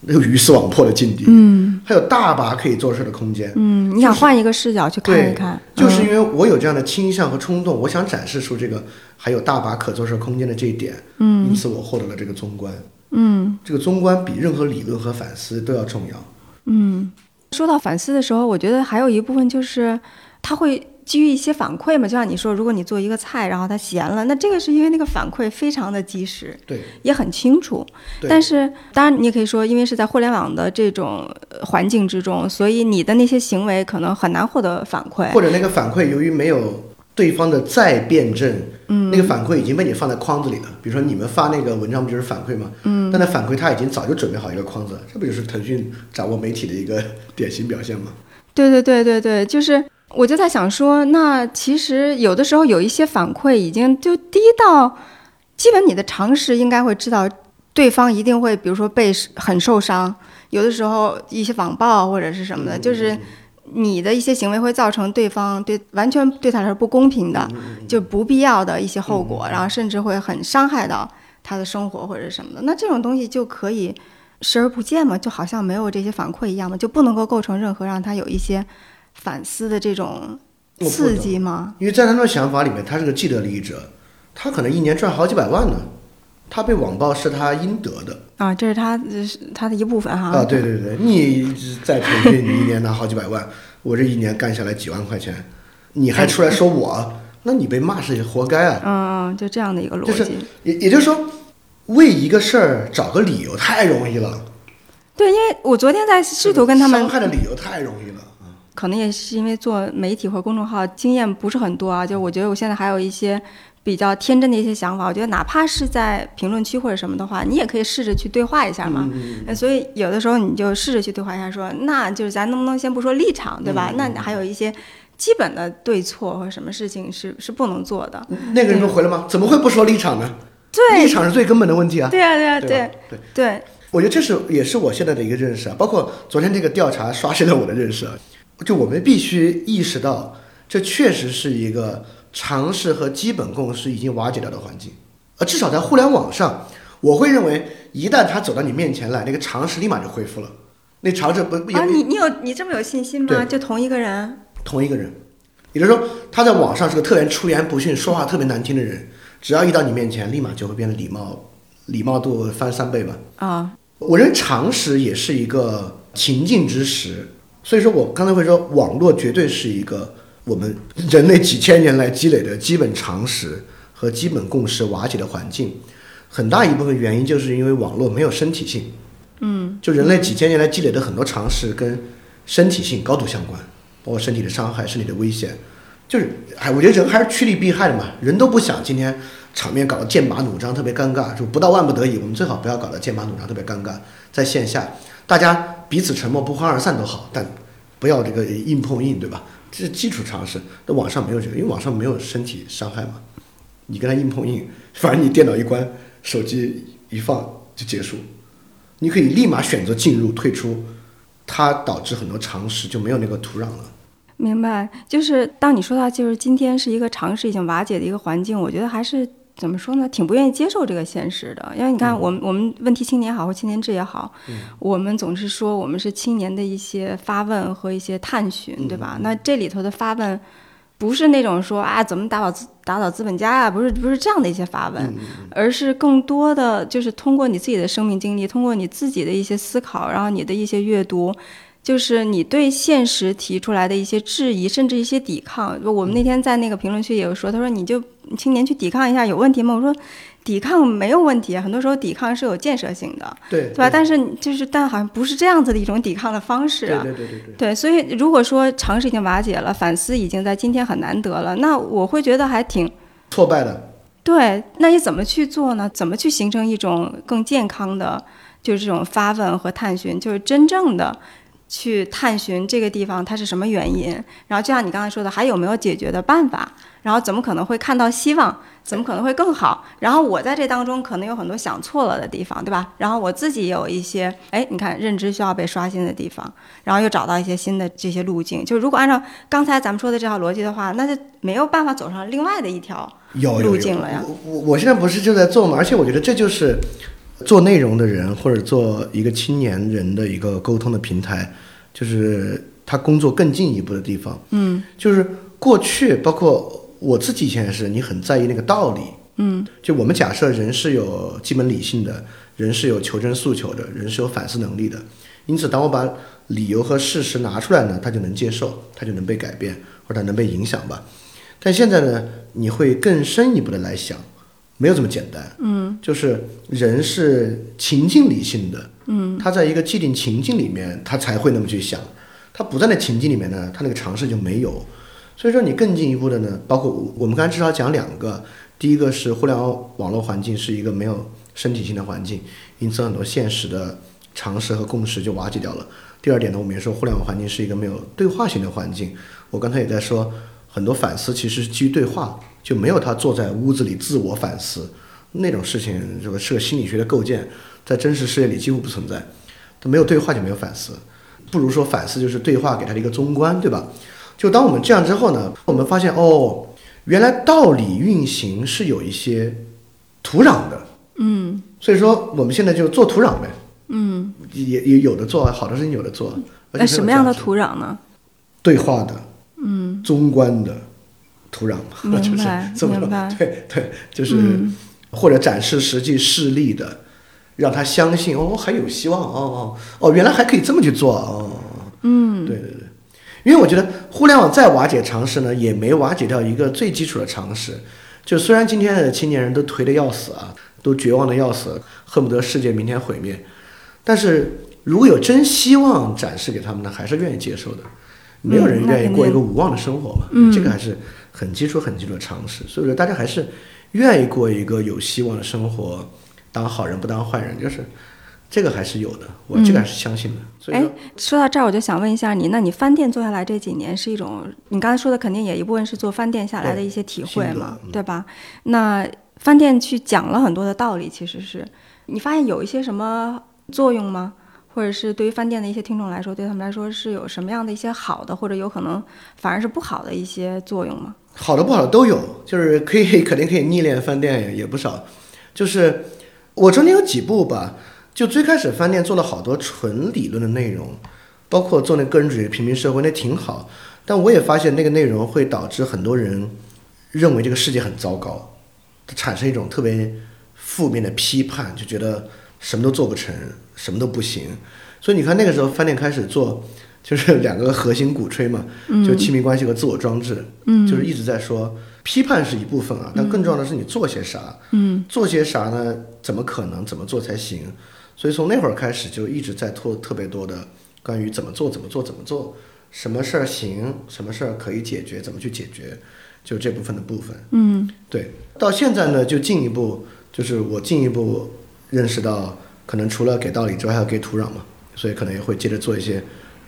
那个鱼死网破的境地，嗯，还有大把可以做事的空间，嗯，你想换一个视角去看一看，就是因为我有这样的倾向和冲动，我想展示出这个还有大把可做事空间的这一点，嗯，因此我获得了这个中观，嗯。这个中观比任何理论和反思都要重要。嗯。说到反思的时候，我觉得还有一部分就是他会基于一些反馈嘛，就像你说，如果你做一个菜，然后它咸了，那这个是因为那个反馈非常的及时，对，也很清楚。但是当然，你也可以说，因为是在互联网的这种呃环境之中，所以你的那些行为可能很难获得反馈。或者那个反馈由于没有对方的再辩证，嗯，那个反馈已经被你放在框子里了。比如说你们发那个文章不就是反馈吗？嗯，但那反馈他已经早就准备好一个框子了，这不就是腾讯掌握媒体的一个典型表现吗？对对对对对，就是我就在想说，那其实有的时候有一些反馈已经就低到，基本你的常识应该会知道，对方一定会比如说被很受伤，有的时候一些网暴或者是什么的，就是你的一些行为会造成对方对完全对他来说不公平的，就不必要的一些后果，然后甚至会很伤害到他的生活或者什么的，那这种东西就可以。视而不见嘛，就好像没有这些反馈一样嘛，就不能够构成任何让他有一些反思的这种刺激吗？因为在他那想法里面，他是个既得利益者，他可能一年赚好几百万呢，他被网暴是他应得的啊，这是他这是他的一部分哈。啊！对对对，你在腾讯，你一年拿好几百万，我这一年干下来几万块钱，你还出来说我，那你被骂是活该啊！嗯嗯，就这样的一个逻就是辑。也也就是说，为一个事儿找个理由太容易了，对，因为我昨天在试图跟他们伤害的理由太容易了。可能也是因为做媒体或公众号经验不是很多啊，就我觉得我现在还有一些比较天真的一些想法。我觉得哪怕是在评论区或者什么的话，你也可以试着去对话一下嘛。嗯所以有的时候你就试着去对话一下说，那就是咱能不能先不说立场，对吧？那还有一些基本的对错或者什么事情是是不能做的。那个人就回了吗？怎么会不说立场呢？对立场是最根本的问题啊。对啊，对啊，对对对，对，我觉得这是也是我现在的一个认识啊，包括昨天这个调查刷新了我的认识啊。就我们必须意识到，这确实是一个常识和基本共识已经瓦解掉的环境。呃，至少在互联网上，我会认为，一旦他走到你面前来，那个常识立马就恢复了。那常识不啊，你你有你这么有信心吗？就同一个人，同一个人，也就是说，他在网上是个特别出言不逊、说话特别难听的人，只要一到你面前，立马就会变得礼貌，礼貌度翻三倍吧。啊，我认为常识也是一个情境之识，所以说我刚才会说，网络绝对是一个我们人类几千年来积累的基本常识和基本共识瓦解的环境。很大一部分原因就是因为网络没有身体性，嗯，就人类几千年来积累的很多常识跟身体性高度相关，包括身体的伤害、身体的危险，就是哎，我觉得人还是趋利避害的嘛，人都不想今天场面搞得剑拔弩张，特别尴尬，就不到万不得已，我们最好不要搞得剑拔弩张，特别尴尬。在线下，大家彼此沉默不欢而散都好，但不要这个硬碰硬，对吧？这是基础常识。那网上没有这个，因为网上没有身体伤害嘛，你跟他硬碰硬，反正你电脑一关，手机一放就结束，你可以立马选择进入、退出，它导致很多常识就没有那个土壤了。明白。就是当你说到就是今天是一个常识已经瓦解的一个环境，我觉得还是怎么说呢？挺不愿意接受这个现实的，因为你看，我们我们问题青年好或青年志也好，我们总是说我们是青年的一些发问和一些探寻，对吧？那这里头的发问，不是那种说啊怎么打倒打倒资本家呀，不是不是这样的一些发问，而是更多的就是通过你自己的生命经历，通过你自己的一些思考，然后你的一些阅读。就是你对现实提出来的一些质疑，甚至一些抵抗。我们那天在那个评论区也有说，他说你就青年去抵抗一下有问题吗？我说抵抗没有问题，很多时候抵抗是有建设性的，对对吧？但是就是但好像不是这样子的一种抵抗的方式啊。对对对对对。对，所以如果说常识已经瓦解了，反思已经在今天很难得了，那我会觉得还挺挫败的。对，那你怎么去做呢？怎么去形成一种更健康的，就是这种发问和探寻，就是真正的。去探寻这个地方它是什么原因，然后就像你刚才说的，还有没有解决的办法？然后怎么可能会看到希望？怎么可能会更好？然后我在这当中可能有很多想错了的地方，对吧？然后我自己也有一些，哎，你看认知需要被刷新的地方，然后又找到一些新的这些路径。就如果按照刚才咱们说的这套逻辑的话，那就没有办法走上另外的一条路径了呀。我我我现在不是就在做吗？而且我觉得这就是。做内容的人，或者做一个青年人的一个沟通的平台，就是他工作更进一步的地方。嗯，就是过去，包括我自己以前也是，你很在意那个道理。嗯，就我们假设人是有基本理性的，人是有求真诉求的，人是有反思能力的。因此，当我把理由和事实拿出来呢，他就能接受，他就能被改变，或者能被影响吧。但现在呢，你会更深一步的来想。没有这么简单，嗯，就是人是情境理性的，嗯，他在一个既定情境里面，他才会那么去想，他不在那情境里面呢，他那个尝试就没有。所以说，你更进一步的呢，包括我们刚才至少讲两个，第一个是互联网网络环境是一个没有身体性的环境，因此很多现实的常识和共识就瓦解掉了。第二点呢，我们也说互联网环境是一个没有对话性的环境，我刚才也在说，很多反思其实是基于对话。就没有他坐在屋子里自我反思那种事情，这个是个心理学的构建，在真实世界里几乎不存在。他没有对话就没有反思，不如说反思就是对话给他的一个中观，对吧？就当我们这样之后呢，我们发现哦，原来道理运行是有一些土壤的，嗯，所以说我们现在就做土壤呗，嗯，也也有的做好的事情有的做，那什么样的土壤呢？对话的，嗯，中观的。土壤嘛，就是这么说，对对，就是或者展示实际事例的，让他相信哦，还有希望哦哦哦，原来还可以这么去做哦，嗯，对对对，因为我觉得互联网再瓦解常识呢，也没瓦解掉一个最基础的常识，就虽然今天的青年人都颓得要死啊，都绝望的要死，恨不得世界明天毁灭，但是如果有真希望展示给他们呢，还是愿意接受的，没有人愿意过一个无望的生活嘛，这个还是。很基础、很基础的常识，所以说大家还是愿意过一个有希望的生活，当好人不当坏人，就是这个还是有的，我这个还是相信的。所以说，说到这儿，我就想问一下你，那你饭店做下来这几年是一种，你刚才说的肯定也一部分是做饭店下来的一些体会嘛，对吧？那饭店去讲了很多的道理，其实是你发现有一些什么作用吗？或者是对于饭店的一些听众来说，对他们来说是有什么样的一些好的，或者有可能反而是不好的一些作用吗？好的不好的都有，就是可以 肯定可以逆练饭店也不少。就是我中间有几步吧，就最开始饭店做了好多纯理论的内容，包括做那个人主义平民社会那挺好，但我也发现那个内容会导致很多人认为这个世界很糟糕，产生一种特别负面的批判，就觉得什么都做不成，什么都不行。所以你看那个时候饭店开始做。就是两个核心鼓吹嘛，就亲密关系和自我装置，就是一直在说批判是一部分啊，但更重要的是你做些啥，做些啥呢？怎么可能？怎么做才行？所以从那会儿开始就一直在做特别多的关于怎么做、怎么做、怎么做，什么事儿行，什么事儿可以解决，怎么去解决，就这部分的部分。嗯，对。到现在呢，就进一步就是我进一步认识到，可能除了给道理之外，还要给土壤嘛，所以可能也会接着做一些。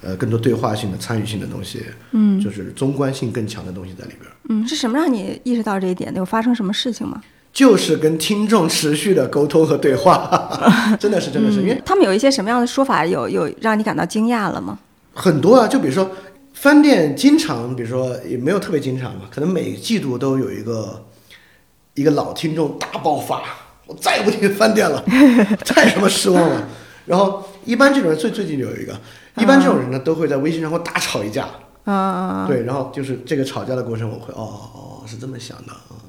呃，更多对话性的、参与性的东西，嗯，就是中观性更强的东西在里边。嗯，是什么让你意识到这一点的？有发生什么事情吗？就是跟听众持续的沟通和对话，真的是，真的是，因为他们有一些什么样的说法，有有让你感到惊讶了吗？很多啊，就比如说饭店经常，比如说也没有特别经常嘛，可能每季度都有一个一个老听众大爆发，我再也不听饭店了，太什么失望了。然后一般这种人最最近有一个，一般这种人呢都会在微信上会大吵一架，嗯，对，然后就是这个吵架的过程，我会哦哦哦是这么想的啊，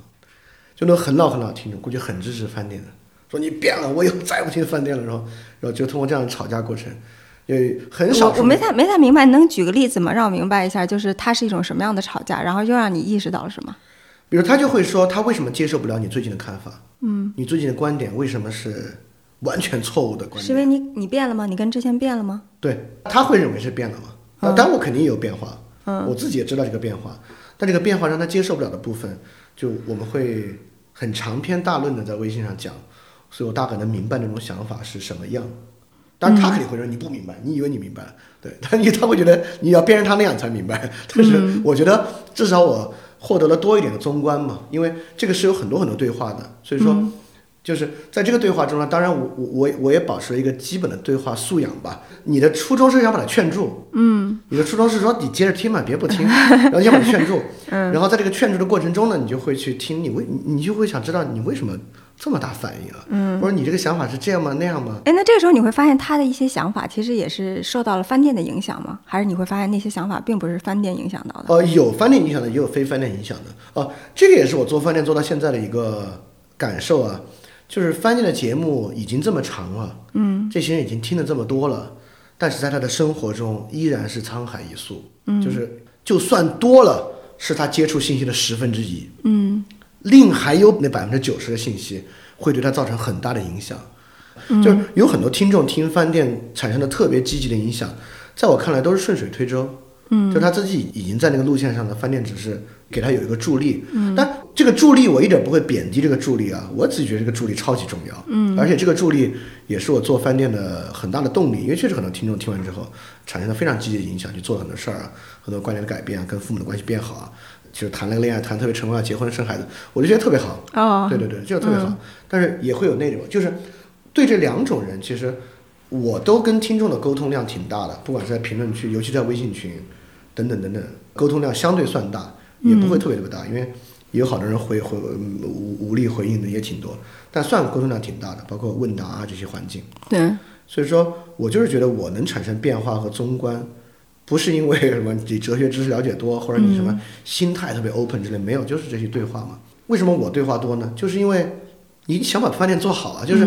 就那种很老很老的听众，估计很支持饭店的，说你变了，我以后再也不听饭店了，然后然后就通过这样的吵架过程，有很少我我没太没太明白，你能举个例子吗？让我明白一下，就是它是一种什么样的吵架，然后又让你意识到了什么？比如他就会说他为什么接受不了你最近的看法，嗯，你最近的观点为什么是完全错误的观点？是因为你你变了吗？你跟之前变了吗？对，他会认为是变了嘛？啊，但我肯定也有变化，嗯，我自己也知道这个变化，但这个变化让他接受不了的部分，就我们会很长篇大论的在微信上讲，所以我大概能明白那种想法是什么样。当然，他肯定会说你不明白，你以为你明白了，对，他你他会觉得你要变成他那样才明白。但是我觉得至少我获得了多一点的综观嘛，因为这个是有很多很多对话的，所以说。就是在这个对话中呢，当然我我我我也保持了一个基本的对话素养吧。你的初衷是想把他劝住，嗯，你的初衷是说你接着听嘛，别不听，然后你想把他劝住，嗯，然后在这个劝住的过程中呢，你就会去听，你为你就会想知道你为什么这么大反应啊，嗯，我说你这个想法是这样吗那样吗？哎，那这个时候你会发现他的一些想法其实也是受到了饭店的影响吗？还是你会发现那些想法并不是饭店影响到的？呃，有饭店影响的，也有非饭店影响的。哦，这个也是我做饭店做到现在的一个感受啊。就是饭店的节目已经这么长了，嗯，这些人已经听了这么多了，但是在他的生活中依然是沧海一粟，嗯，就是就算多了，是他接触信息的十分之一，嗯，另还有那百分之九十的信息会对他造成很大的影响，就是有很多听众听饭店产生的特别积极的影响，在我看来都是顺水推舟，嗯，就他自己已经在那个路线上的饭店只是给他有一个助力，嗯，但。这个助力我一点不会贬低这个助力啊，我自己觉得这个助力超级重要，嗯，而且这个助力也是我做饭店的很大的动力，因为确实很多听众听完之后产生了非常积极的影响，去做很多事儿啊，很多观念的改变啊，跟父母的关系变好啊，就是谈了个恋爱谈特别成功要，结婚生孩子，我就觉得特别好，哦，对对对，这个特别好，但是也会有那种，就是对这两种人，其实我都跟听众的沟通量挺大的，不管是在评论区，尤其在微信群等等等等，沟通量相对算大，也不会特别特别大，因为。有好多人回回无无力回应的也挺多，但算沟通量挺大的，包括问答啊这些环境。对，所以说我就是觉得我能产生变化和综观，不是因为什么你哲学知识了解多，或者你什么心态特别 open 之类，没有，就是这些对话嘛。为什么我对话多呢？就是因为你想把饭店做好啊，就是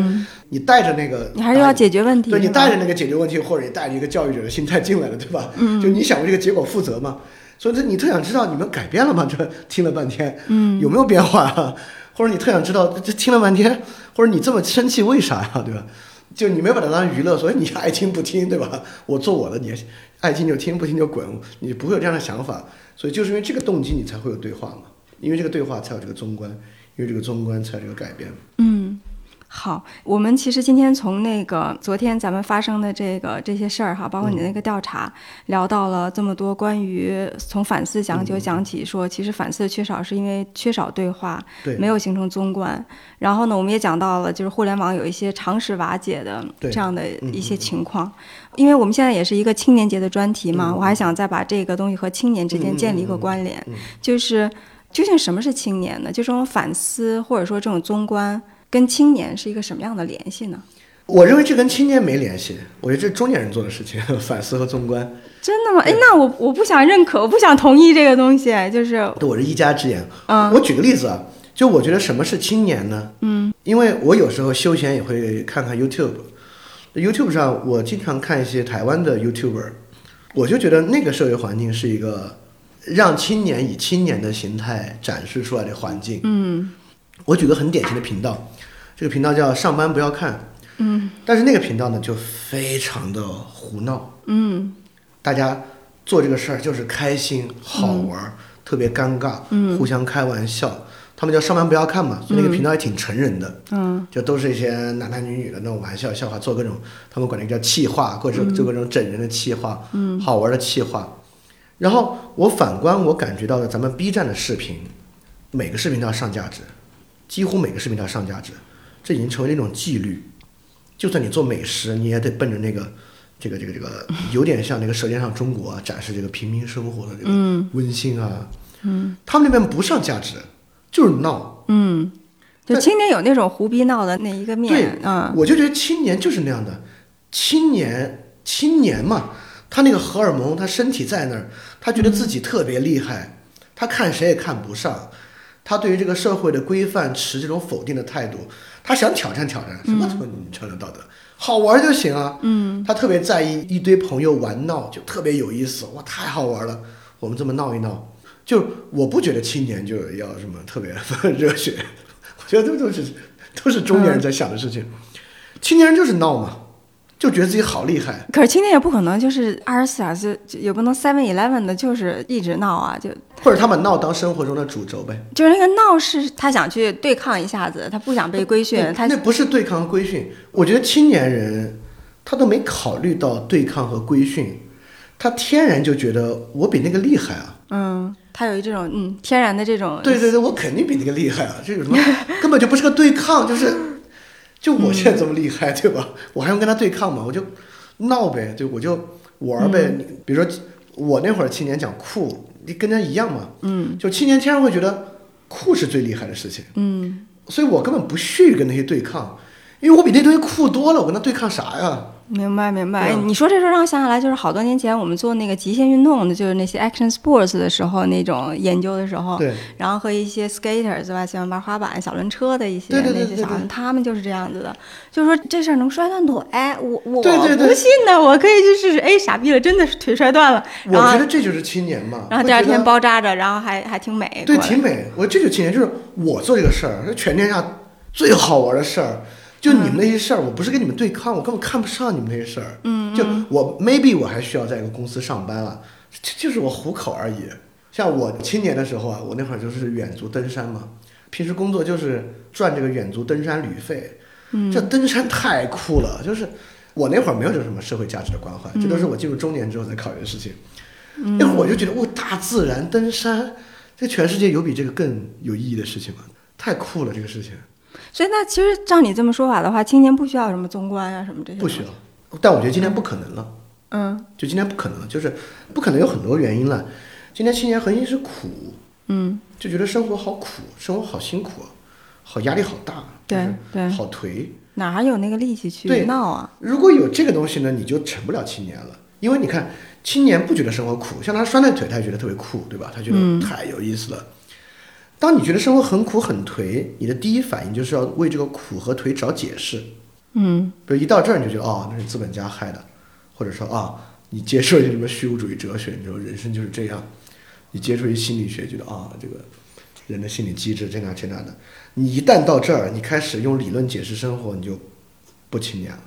你带着那个，你还是要解决问题，对你带着那个解决问题，或者你带着一个教育者的心态进来了，对吧？嗯，就你想为这个结果负责嘛。所以这你特想知道你们改变了吗？这听了半天，嗯，有没有变化啊？或者你特想知道这听了半天，或者你这么生气为啥呀？对吧？就你没把它当娱乐，所以你爱听不听，对吧？我做我的，你爱听就听，不听就滚，你不会有这样的想法。所以就是因为这个动机，你才会有对话嘛。因为这个对话才有这个中观，因为这个中观才有这个改变。嗯。好，我们其实今天从那个昨天咱们发生的这个这些事儿哈，包括你那个调查，聊到了这么多关于从反思讲就讲起，说其实反思的缺少是因为缺少对话，对，没有形成综观。然后呢，我们也讲到了就是互联网有一些常识瓦解的这样的一些情况。因为我们现在也是一个青年节的专题嘛，我还想再把这个东西和青年之间建立一个关联，就是究竟什么是青年呢？就这种反思或者说这种综观。跟青年是一个什么样的联系呢？我认为这跟青年没联系，我觉得这是中年人做的事情，反思和纵观。真的吗？哎，那我我不想认可，我不想同意这个东西，就是。对，我是一家之言。嗯。我举个例子啊，就我觉得什么是青年呢？嗯。因为我有时候休闲也会看看 YouTube，YouTube 上我经常看一些台湾的 YouTuber，我就觉得那个社会环境是一个让青年以青年的形态展示出来的环境。嗯。我举个很典型的频道，这个频道叫“上班不要看”，嗯，但是那个频道呢就非常的胡闹，嗯，大家做这个事儿就是开心好玩，特别尴尬，嗯，互相开玩笑，他们叫“上班不要看”嘛，所以那个频道还挺成人的，嗯，就都是一些男男女女的那种玩笑笑话，做各种他们管那个叫气话，或者做各种整人的气话，嗯，好玩的气话。然后我反观我感觉到的咱们 B 站的视频，每个视频都要上价值。几乎每个视频都要上价值，这已经成为了一种纪律。就算你做美食，你也得奔着那个，这个这个这个，有点像那个《舌尖上中国》展示这个平民生活的这个温馨啊。嗯。他们那边不上价值，就是闹。嗯。就青年有那种胡逼闹的那一个对面，嗯，我就觉得青年就是那样的，青年青年嘛，他那个荷尔蒙，他身体在那儿，他觉得自己特别厉害，他看谁也看不上，他对于这个社会的规范持这种否定的态度，他想挑战挑战，什么什么你挑战道德，好玩就行啊，嗯，他特别在意一堆朋友玩闹，就特别有意思，哇，太好玩了，我们这么闹一闹，就我不觉得青年就要什么特别 热血，我觉得都都是都是中年人在想的事情。青年人就是闹嘛，就觉得自己好厉害。可是青年也不可能就是二十四小时，就也不能 Seven Eleven 的，就是一直闹啊，就或者他把闹当生活中的主轴呗。就是那个闹是他想去对抗一下子，他不想被规训，那他那不是对抗和规训，我觉得青年人他都没考虑到对抗和规训，他天然就觉得我比那个厉害啊。嗯，他有这种嗯天然的这种对对对，我肯定比那个厉害啊！这有什么？根本就不是个对抗，就是 就我现在这么厉害，对吧？我还用跟他对抗吗？我就闹呗，就我就玩呗。你比如说我那会儿青年讲酷，你跟人家一样嘛。嗯，就青年天然会觉得酷是最厉害的事情。嗯所以我根本不屑于跟那些对抗，因为我比那东西酷多了，我跟他对抗啥呀？明白明白。你说这事儿让我想起来，就是好多年前我们做那个极限运动的，就是那些 action sports 的时候那种研究的时候，对，然后和一些 skaters 吧，喜欢玩滑板、小轮车的一些对对对那些小孩，对对他们就是这样子的，就是说这事儿能摔断腿，我我对对对不信呢，我可以去试试。哎，傻逼了，真的是腿摔断了，然后我觉得这就是青年嘛。然后第二天包扎着，然后还还挺美。对，挺美。我这就青年，就是我做这个事儿，是全天下最好玩的事儿。就你们那些事儿，我不是跟你们对抗，我根本看不上你们那些事儿。嗯，就我 maybe 我还需要在一个公司上班啊，就就是我糊口而已。像我青年的时候啊，我那会儿就是远足登山嘛，平时工作就是赚这个远足登山旅费。嗯，这登山太酷了，就是我那会儿没有这什么社会价值的关怀，这都是我进入中年之后才考虑的事情。那会儿我就觉得，哇，大自然登山，这全世界有比这个更有意义的事情吗？太酷了，这个事情所以那其实照你这么说法的话，青年不需要什么宗观啊什么这些。不需要。但我觉得今天不可能了，嗯就今天不可能了，就是不可能有很多原因了。今天青年核心是苦，嗯，就觉得生活好苦，生活好辛苦，好压力好大，对对好颓。哪还有那个力气去闹啊？如果有这个东西呢，你就成不了青年了，因为你看，青年不觉得生活苦，像他摔断腿，他也觉得特别酷，对吧？他觉得太有意思了。当你觉得生活很苦很颓，你的第一反应就是要为这个苦和颓找解释。嗯比如一到这儿你就觉得哦，那是资本家害的，或者说啊，你接受一些什么虚无主义哲学，你说人生就是这样，你接触一些心理学，觉得啊，这个人的心理机制这那这那的，你一旦到这儿，你开始用理论解释生活，你就不青年了。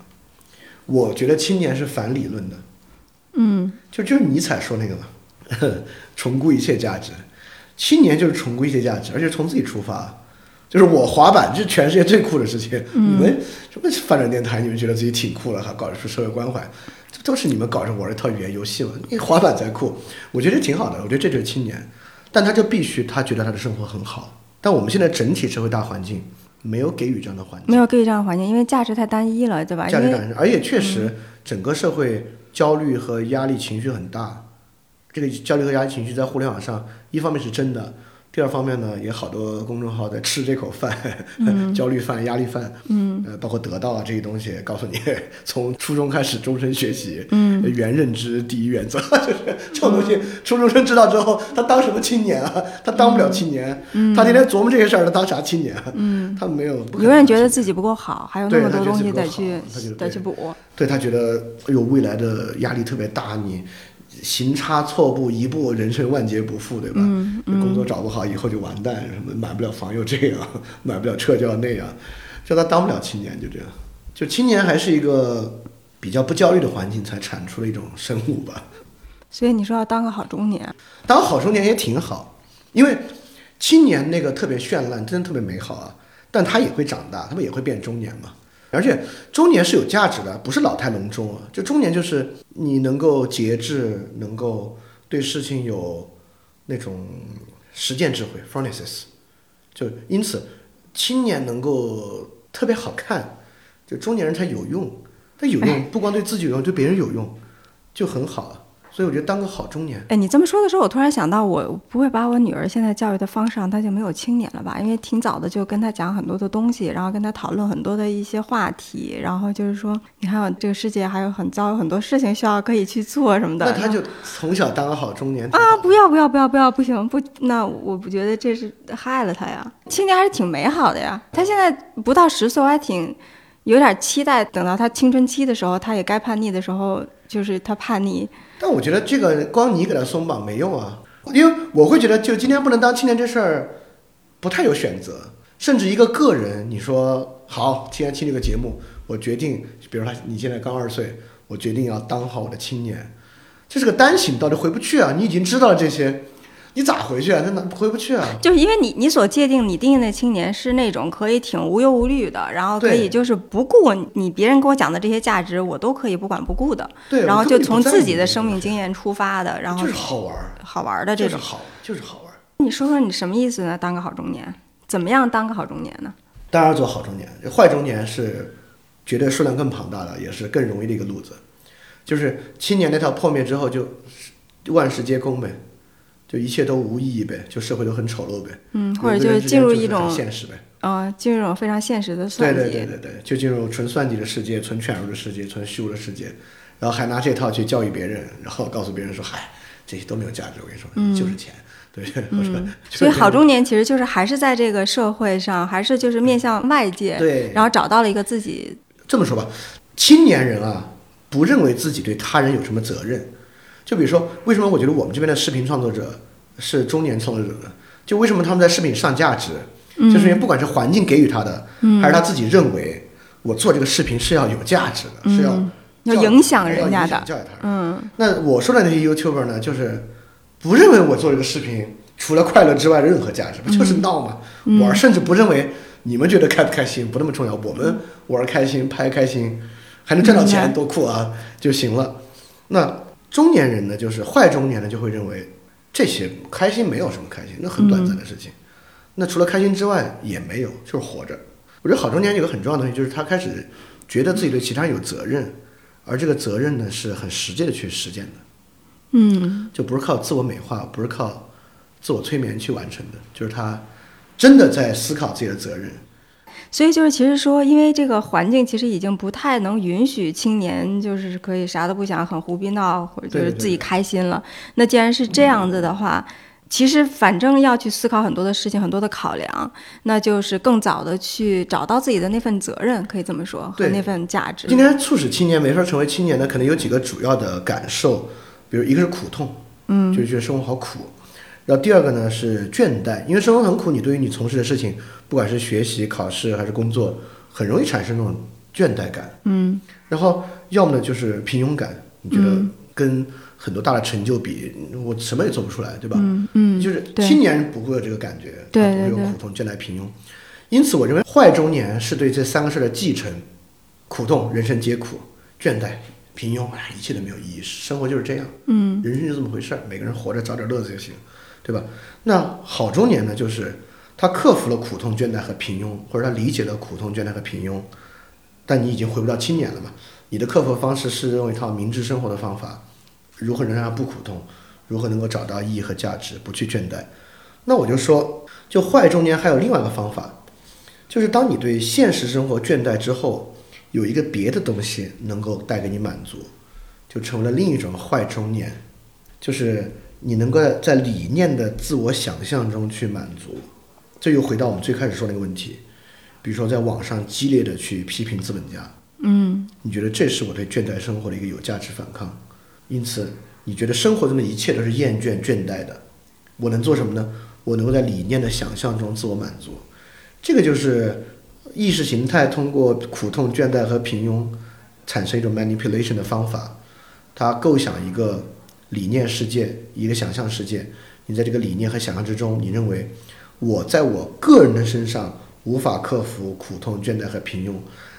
我觉得青年是反理论的，嗯 就就是尼采说那个嘛，重估一切价值。青年就是重归一些价值，而且从自己出发，就是我滑板这是全世界最酷的事情。你们什么翻转电台，你们觉得自己挺酷了，还搞出社会关怀，这都是你们搞着玩一套语言游戏嘛？你滑板才酷，我觉得挺好的。我觉得这就是青年，但他就必须他觉得他的生活很好。但我们现在整体社会大环境没有给予这样的环境。没有给予这样的环境，因为价值太单一了，对吧？价值感，而且确实整个社会焦虑和压力情绪很大。这个焦虑和压力情绪在互联网上，一方面是真的，第二方面呢，也好多公众号在吃这口饭，焦虑饭、压力饭，嗯，呃，包括得到啊这些东西，告诉你从初中开始终身学习，嗯，原认知第一原则，就是这种东西，初中生知道之后，他当什么青年啊？他当不了青年，嗯他天天琢磨这些事儿，他当啥青年啊？嗯，他没有，永远觉得自己不够好，还有那么多东西得去好他觉得对得去补。对他觉得，哎呦，未来的压力特别大，你行差错步一步，人生万劫不复，对吧？嗯工作找不好，以后就完蛋，什么买不了房又这样，买不了车就要那样，就他当不了青年，就这样。就青年还是一个比较不焦虑的环境才产出了一种生物吧。所以你说要当个好中年，当好中年也挺好，因为青年那个特别绚烂，真的特别美好啊。但他也会长大，他们也会变中年嘛。而且中年是有价值的，不是老态龙钟啊。就中年就是你能够节制，能够对事情有那种实践智慧 （phronesis）。就因此，青年能够特别好看，就中年人才有用。他有用不光对自己有用，对别人有用，就很好。所以我觉得当个好中年，哎，你这么说的时候，我突然想到，我不会把我女儿现在教育的方向，她就没有青年了吧？因为挺早的就跟她讲很多的东西，然后跟她讨论很多的一些话题，然后就是说，你看这个世界还有很糟，有很多事情需要可以去做什么的。那她就从小当个好中年啊！不要不要不要不要，不行不，那我不觉得这是害了她呀。青年还是挺美好的呀。她现在不到十岁，我还挺有点期待，等到她青春期的时候，她也该叛逆的时候，就是她叛逆。但我觉得这个光你给他松绑没用啊，因为我会觉得，就今天不能当青年这事儿，不太有选择。甚至一个个人，你说好，今天听这个节目，我决定，比如说你现在刚二十岁，我决定要当好我的青年，这是个单行道，就回不去啊。你已经知道了这些。你咋回去啊？那哪回不去啊？就是因为你你所界定你定义的青年是那种可以挺无忧无虑的，然后可以就是不顾你别人给我讲的这些价值，我都可以不管不顾的。对，然后就从自己的生命经验出发的，然后就是好玩儿，好玩的这种，好就是好玩。你说说你什么意思呢？当个好中年，怎么样当个好中年呢？当然做好中年，坏中年是绝对数量更庞大的，也是更容易的一个路子。就是青年那套破灭之后，就万事皆空呗。就一切都无意义呗，就社会都很丑陋呗，嗯，或者就进入一种现实呗，啊，进入一种非常现实的算计，对对对对对，就进入纯算计的世界，纯犬儒的世界，纯虚无的世界，然后还拿这套去教育别人，然后告诉别人说，嗨，这些都没有价值，我跟你说，就是钱，对，嗯，所以好中年其实就是还是在这个社会上，还是就是面向外界，对，然后找到了一个自己。这么说吧，青年人啊，不认为自己对他人有什么责任。就比如说，为什么我觉得我们这边的视频创作者是中年创作者呢？就为什么他们在视频上价值，就是因为不管是环境给予他的，还是他自己认为我做这个视频是要有价值的，是要要影响人家的。嗯，那我说的那些 YouTuber 呢，就是不认为我做这个视频除了快乐之外的任何价值，不就是闹吗？我甚至不认为你们觉得开不开心不那么重要，我们玩开心拍开心，还能赚到钱多酷啊就行了。那。中年人呢，就是坏中年呢，就会认为这些开心没有什么开心，那很短暂的事情。那除了开心之外也没有，就是活着。我觉得好中年有个很重要的东西，就是他开始觉得自己对其他人有责任，而这个责任呢是很实际的去实践的。嗯，就不是靠自我美化，不是靠自我催眠去完成的，就是他真的在思考自己的责任。所以就是，其实说，因为这个环境其实已经不太能允许青年就是可以啥都不想，很胡逼闹，或者就是自己开心了。那既然是这样子的话，其实反正要去思考很多的事情，很多的考量，那就是更早的去找到自己的那份责任，可以这么说，和那份价值。今天促使青年没法成为青年的，可能有几个主要的感受，比如一个是苦痛，嗯，就觉得生活好苦。然后第二个呢是倦怠，因为生活很苦，你对于你从事的事情，不管是学习、考试还是工作，很容易产生那种倦怠感。嗯。然后要么呢就是平庸感，你觉得跟很多大的成就比，我什么也做不出来，对吧？嗯嗯。就是青年人不会有这个感觉，对不会有苦痛、倦怠、平庸。因此，我认为坏中年是对这三个事儿的继承：苦痛，人生皆苦；倦怠，平庸，哎，一切都没有意义，生活就是这样。嗯。人生就这么回事儿，每个人活着找点乐子就行。对吧？那好中年呢？就是他克服了苦痛、倦怠和平庸，或者他理解了苦痛、倦怠和平庸。但你已经回不到青年了嘛？你的克服方式是用一套明智生活的方法，如何能让他不苦痛？如何能够找到意义和价值，不去倦怠？那我就说，就坏中年还有另外一个方法，就是当你对现实生活倦怠之后，有一个别的东西能够带给你满足，就成为了另一种坏中年，就是。你能够在理念的自我想象中去满足，这又回到我们最开始说那个问题，比如说在网上激烈的去批评资本家，嗯，你觉得这是我对倦怠生活的一个有价值反抗，因此你觉得生活中的一切都是厌倦倦怠的，我能做什么呢？我能够在理念的想象中自我满足，这个就是意识形态通过苦痛、倦怠和平庸产生一种 manipulation 的方法，它构想一个。理念世界，一个想象世界。你在这个理念和想象之中，你认为我在我个人的身上无法克服苦痛、倦怠和平庸，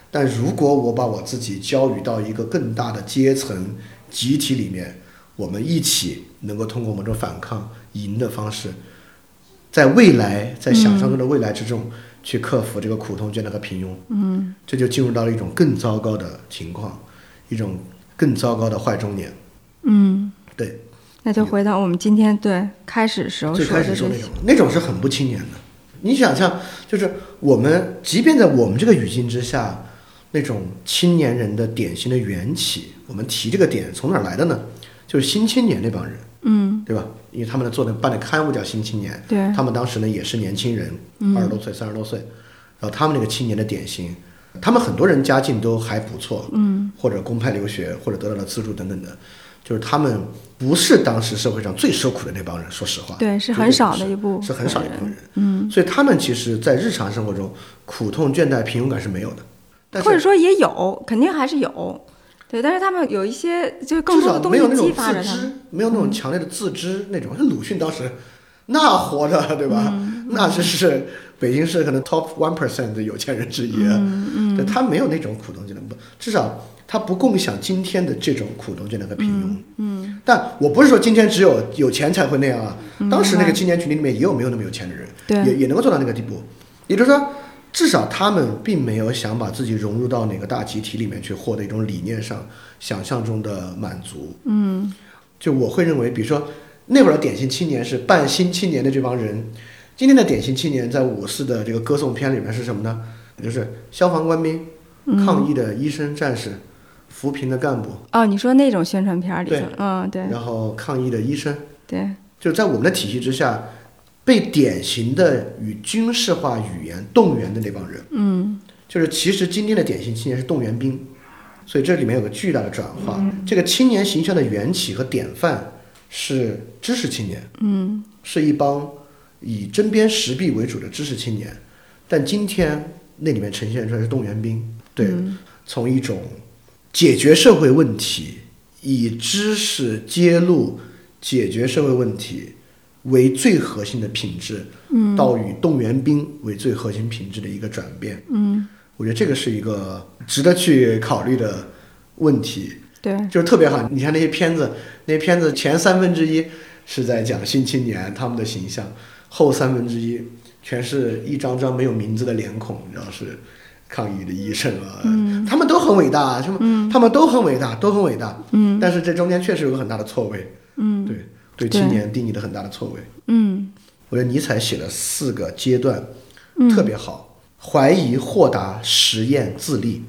但如果我把我自己交予到一个更大的阶层集体里面，我们一起能够通过某种反抗赢的方式，在未来，在想象中的未来之中去克服这个苦痛、倦怠和平庸。嗯，这就进入到了一种更糟糕的情况，一种更糟糕的坏中年。嗯。对，那就回到我们今天对开始时候最开始说那种，那种是很不青年的。你想象，就是我们即便在我们这个语境之下，那种青年人的典型的缘起，我们提这个点从哪儿来的呢？就是新青年那帮人，嗯，对吧？因为他们的做的办的刊物叫《新青年》，对，他们当时呢也是年轻人，嗯二十多岁、三十多岁，然后他们那个青年的典型，他们很多人家境都还不错，嗯，或者公派留学，或者得到了资助等等的，就是他们不是当时社会上最受苦的那帮人，说实话，对，是很少的一部分是很少一部分人，嗯，所以他们其实在日常生活中苦痛、倦怠、平庸感是没有的，但是或者说也有，肯定还是有，对，但是他们有一些就是更多的东西激发着他们，没有那种强烈的自知那种。像鲁迅当时那活的，对吧？嗯？那是是北京市可能 top one percent 的有钱人之一，嗯嗯。对他没有那种苦痛艰难，不，至少他不共享今天的这种苦痛艰难和平庸。嗯，但我不是说今天只有有钱才会那样啊，嗯当时那个青年群体里面也有没有那么有钱的人，对也也能够做到那个地步。也就是说，至少他们并没有想把自己融入到哪个大集体里面去，获得一种理念上想象中的满足。嗯就我会认为，比如说那会儿的典型青年是半新青年的这帮人，今天的典型青年在五四的这个歌颂片里面是什么呢？就是消防官兵、嗯抗疫的医生、战士、扶贫的干部，哦，你说那种宣传片儿里头对，嗯，对。然后抗疫的医生，对，就在我们的体系之下，被典型的与军事化语言动员的那帮人，嗯。就是其实今天的典型青年是动员兵，所以这里面有个巨大的转化。这个青年形象的缘起和典范是知识青年，嗯。是一帮以针砭时弊为主的知识青年，但今天那里面呈现出来是动员兵，对，嗯。从一种解决社会问题、以知识揭露解决社会问题为最核心的品质，嗯到以动员兵为最核心品质的一个转变。嗯，我觉得这个是一个值得去考虑的问题，对，就是特别好。你看那些片子，那些片子前三分之一是在讲新青年他们的形象，后三分之一全是一张张没有名字的脸孔，你知道是抗疫的医生啊，嗯。他们都很伟大，什么，他们都很伟大，都很伟大。嗯。但是这中间确实有个很大的错位，嗯。对对，对。青年定义的很大的错位。嗯。我觉得尼采写了四个阶段，嗯。特别好：怀疑、豁达、实验、自立。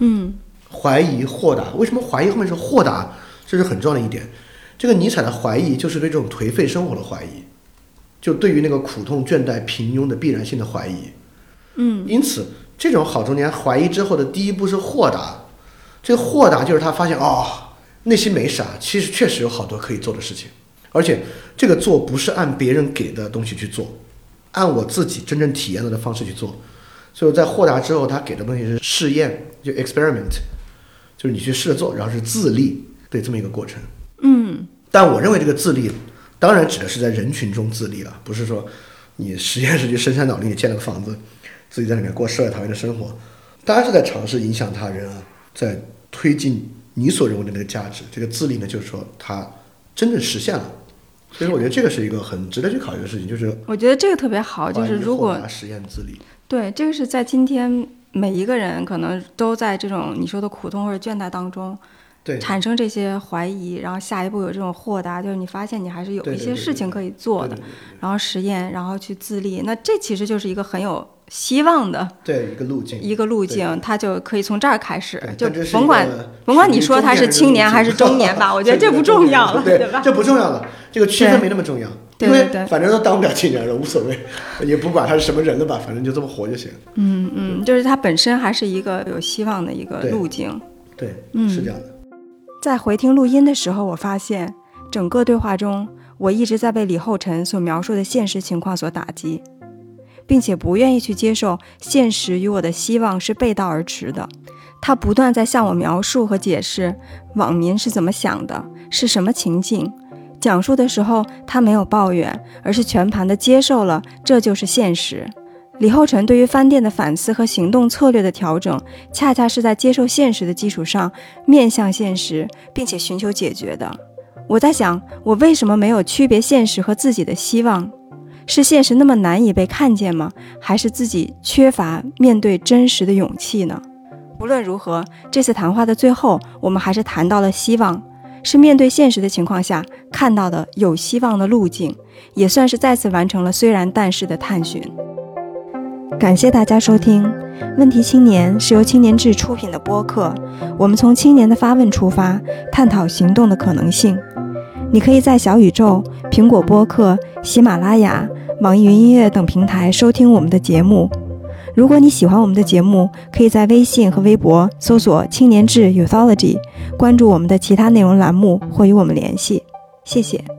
嗯。怀疑、豁达，为什么怀疑后面是豁达？这是很重要的一点。这个尼采的怀疑就是对这种颓废生活的怀疑，就对于那个苦痛、倦怠、平庸的必然性的怀疑。嗯。因此，这种好中年怀疑之后的第一步是豁达。这个豁达就是他发现哦，内心没啥，其实确实有好多可以做的事情，而且这个做不是按别人给的东西去做，按我自己真正体验到的方式去做。所以在豁达之后，他给的东西是试验，就 experiment，就是你去试着做，然后是自立，对这么一个过程。嗯但我认为这个自立，当然指的是在人群中自立了，不是说你实验室去深山老林里建了个房子，自己在里面过世外桃源的生活，当然是在尝试影响他人啊，在推进你所认为的那个价值。这个自立呢，就是说他真正实现了。所以我觉得这个是一个很值得去考虑的事情，就是我觉得这个特别好，就是如果实验自立，对这个是在今天每一个人可能都在这种你说的苦痛或者倦怠当中对产生这些怀疑，然后下一步有这种豁达，就是你发现你还是有一些事情可以做的，然后实验，然后去自立，那这其实就是一个很有希望的对对一个路径，一个路径，他就可以从这儿开始，就甭管甭管你说他是青年还是 中年吧，我觉得这不重要了，对吧？这不重要了，这个区分没那么重要，对因为反正都当不了青年人，无所谓，也不管他是什么人了吧，反正就这么活就行。嗯嗯，就是他本身还是一个有希望的一个路径。对，嗯是这样的。在回听录音的时候，我发现整个对话中，我一直在被李厚辰所描述的现实情况所打击，并且不愿意去接受现实与我的希望是背道而驰的。他不断在向我描述和解释网民是怎么想的，是什么情境。讲述的时候，他没有抱怨，而是全盘的接受了这就是现实。李厚辰对于饭店的反思和行动策略的调整，恰恰是在接受现实的基础上，面向现实，并且寻求解决的。我在想，我为什么没有区别现实和自己的希望？是现实那么难以被看见吗？还是自己缺乏面对真实的勇气呢？无论如何，这次谈话的最后，我们还是谈到了希望。是面对现实的情况下看到的有希望的路径，也算是再次完成了虽然但是的探寻。感谢大家收听《问题青年》，是由青年志出品的播客。我们从青年的发问出发，探讨行动的可能性。你可以在小宇宙、苹果播客、喜马拉雅、网易云音乐等平台收听我们的节目。如果你喜欢我们的节目，可以在微信和微博搜索“青年志 Youthology”，关注我们的其他内容栏目或与我们联系。谢谢。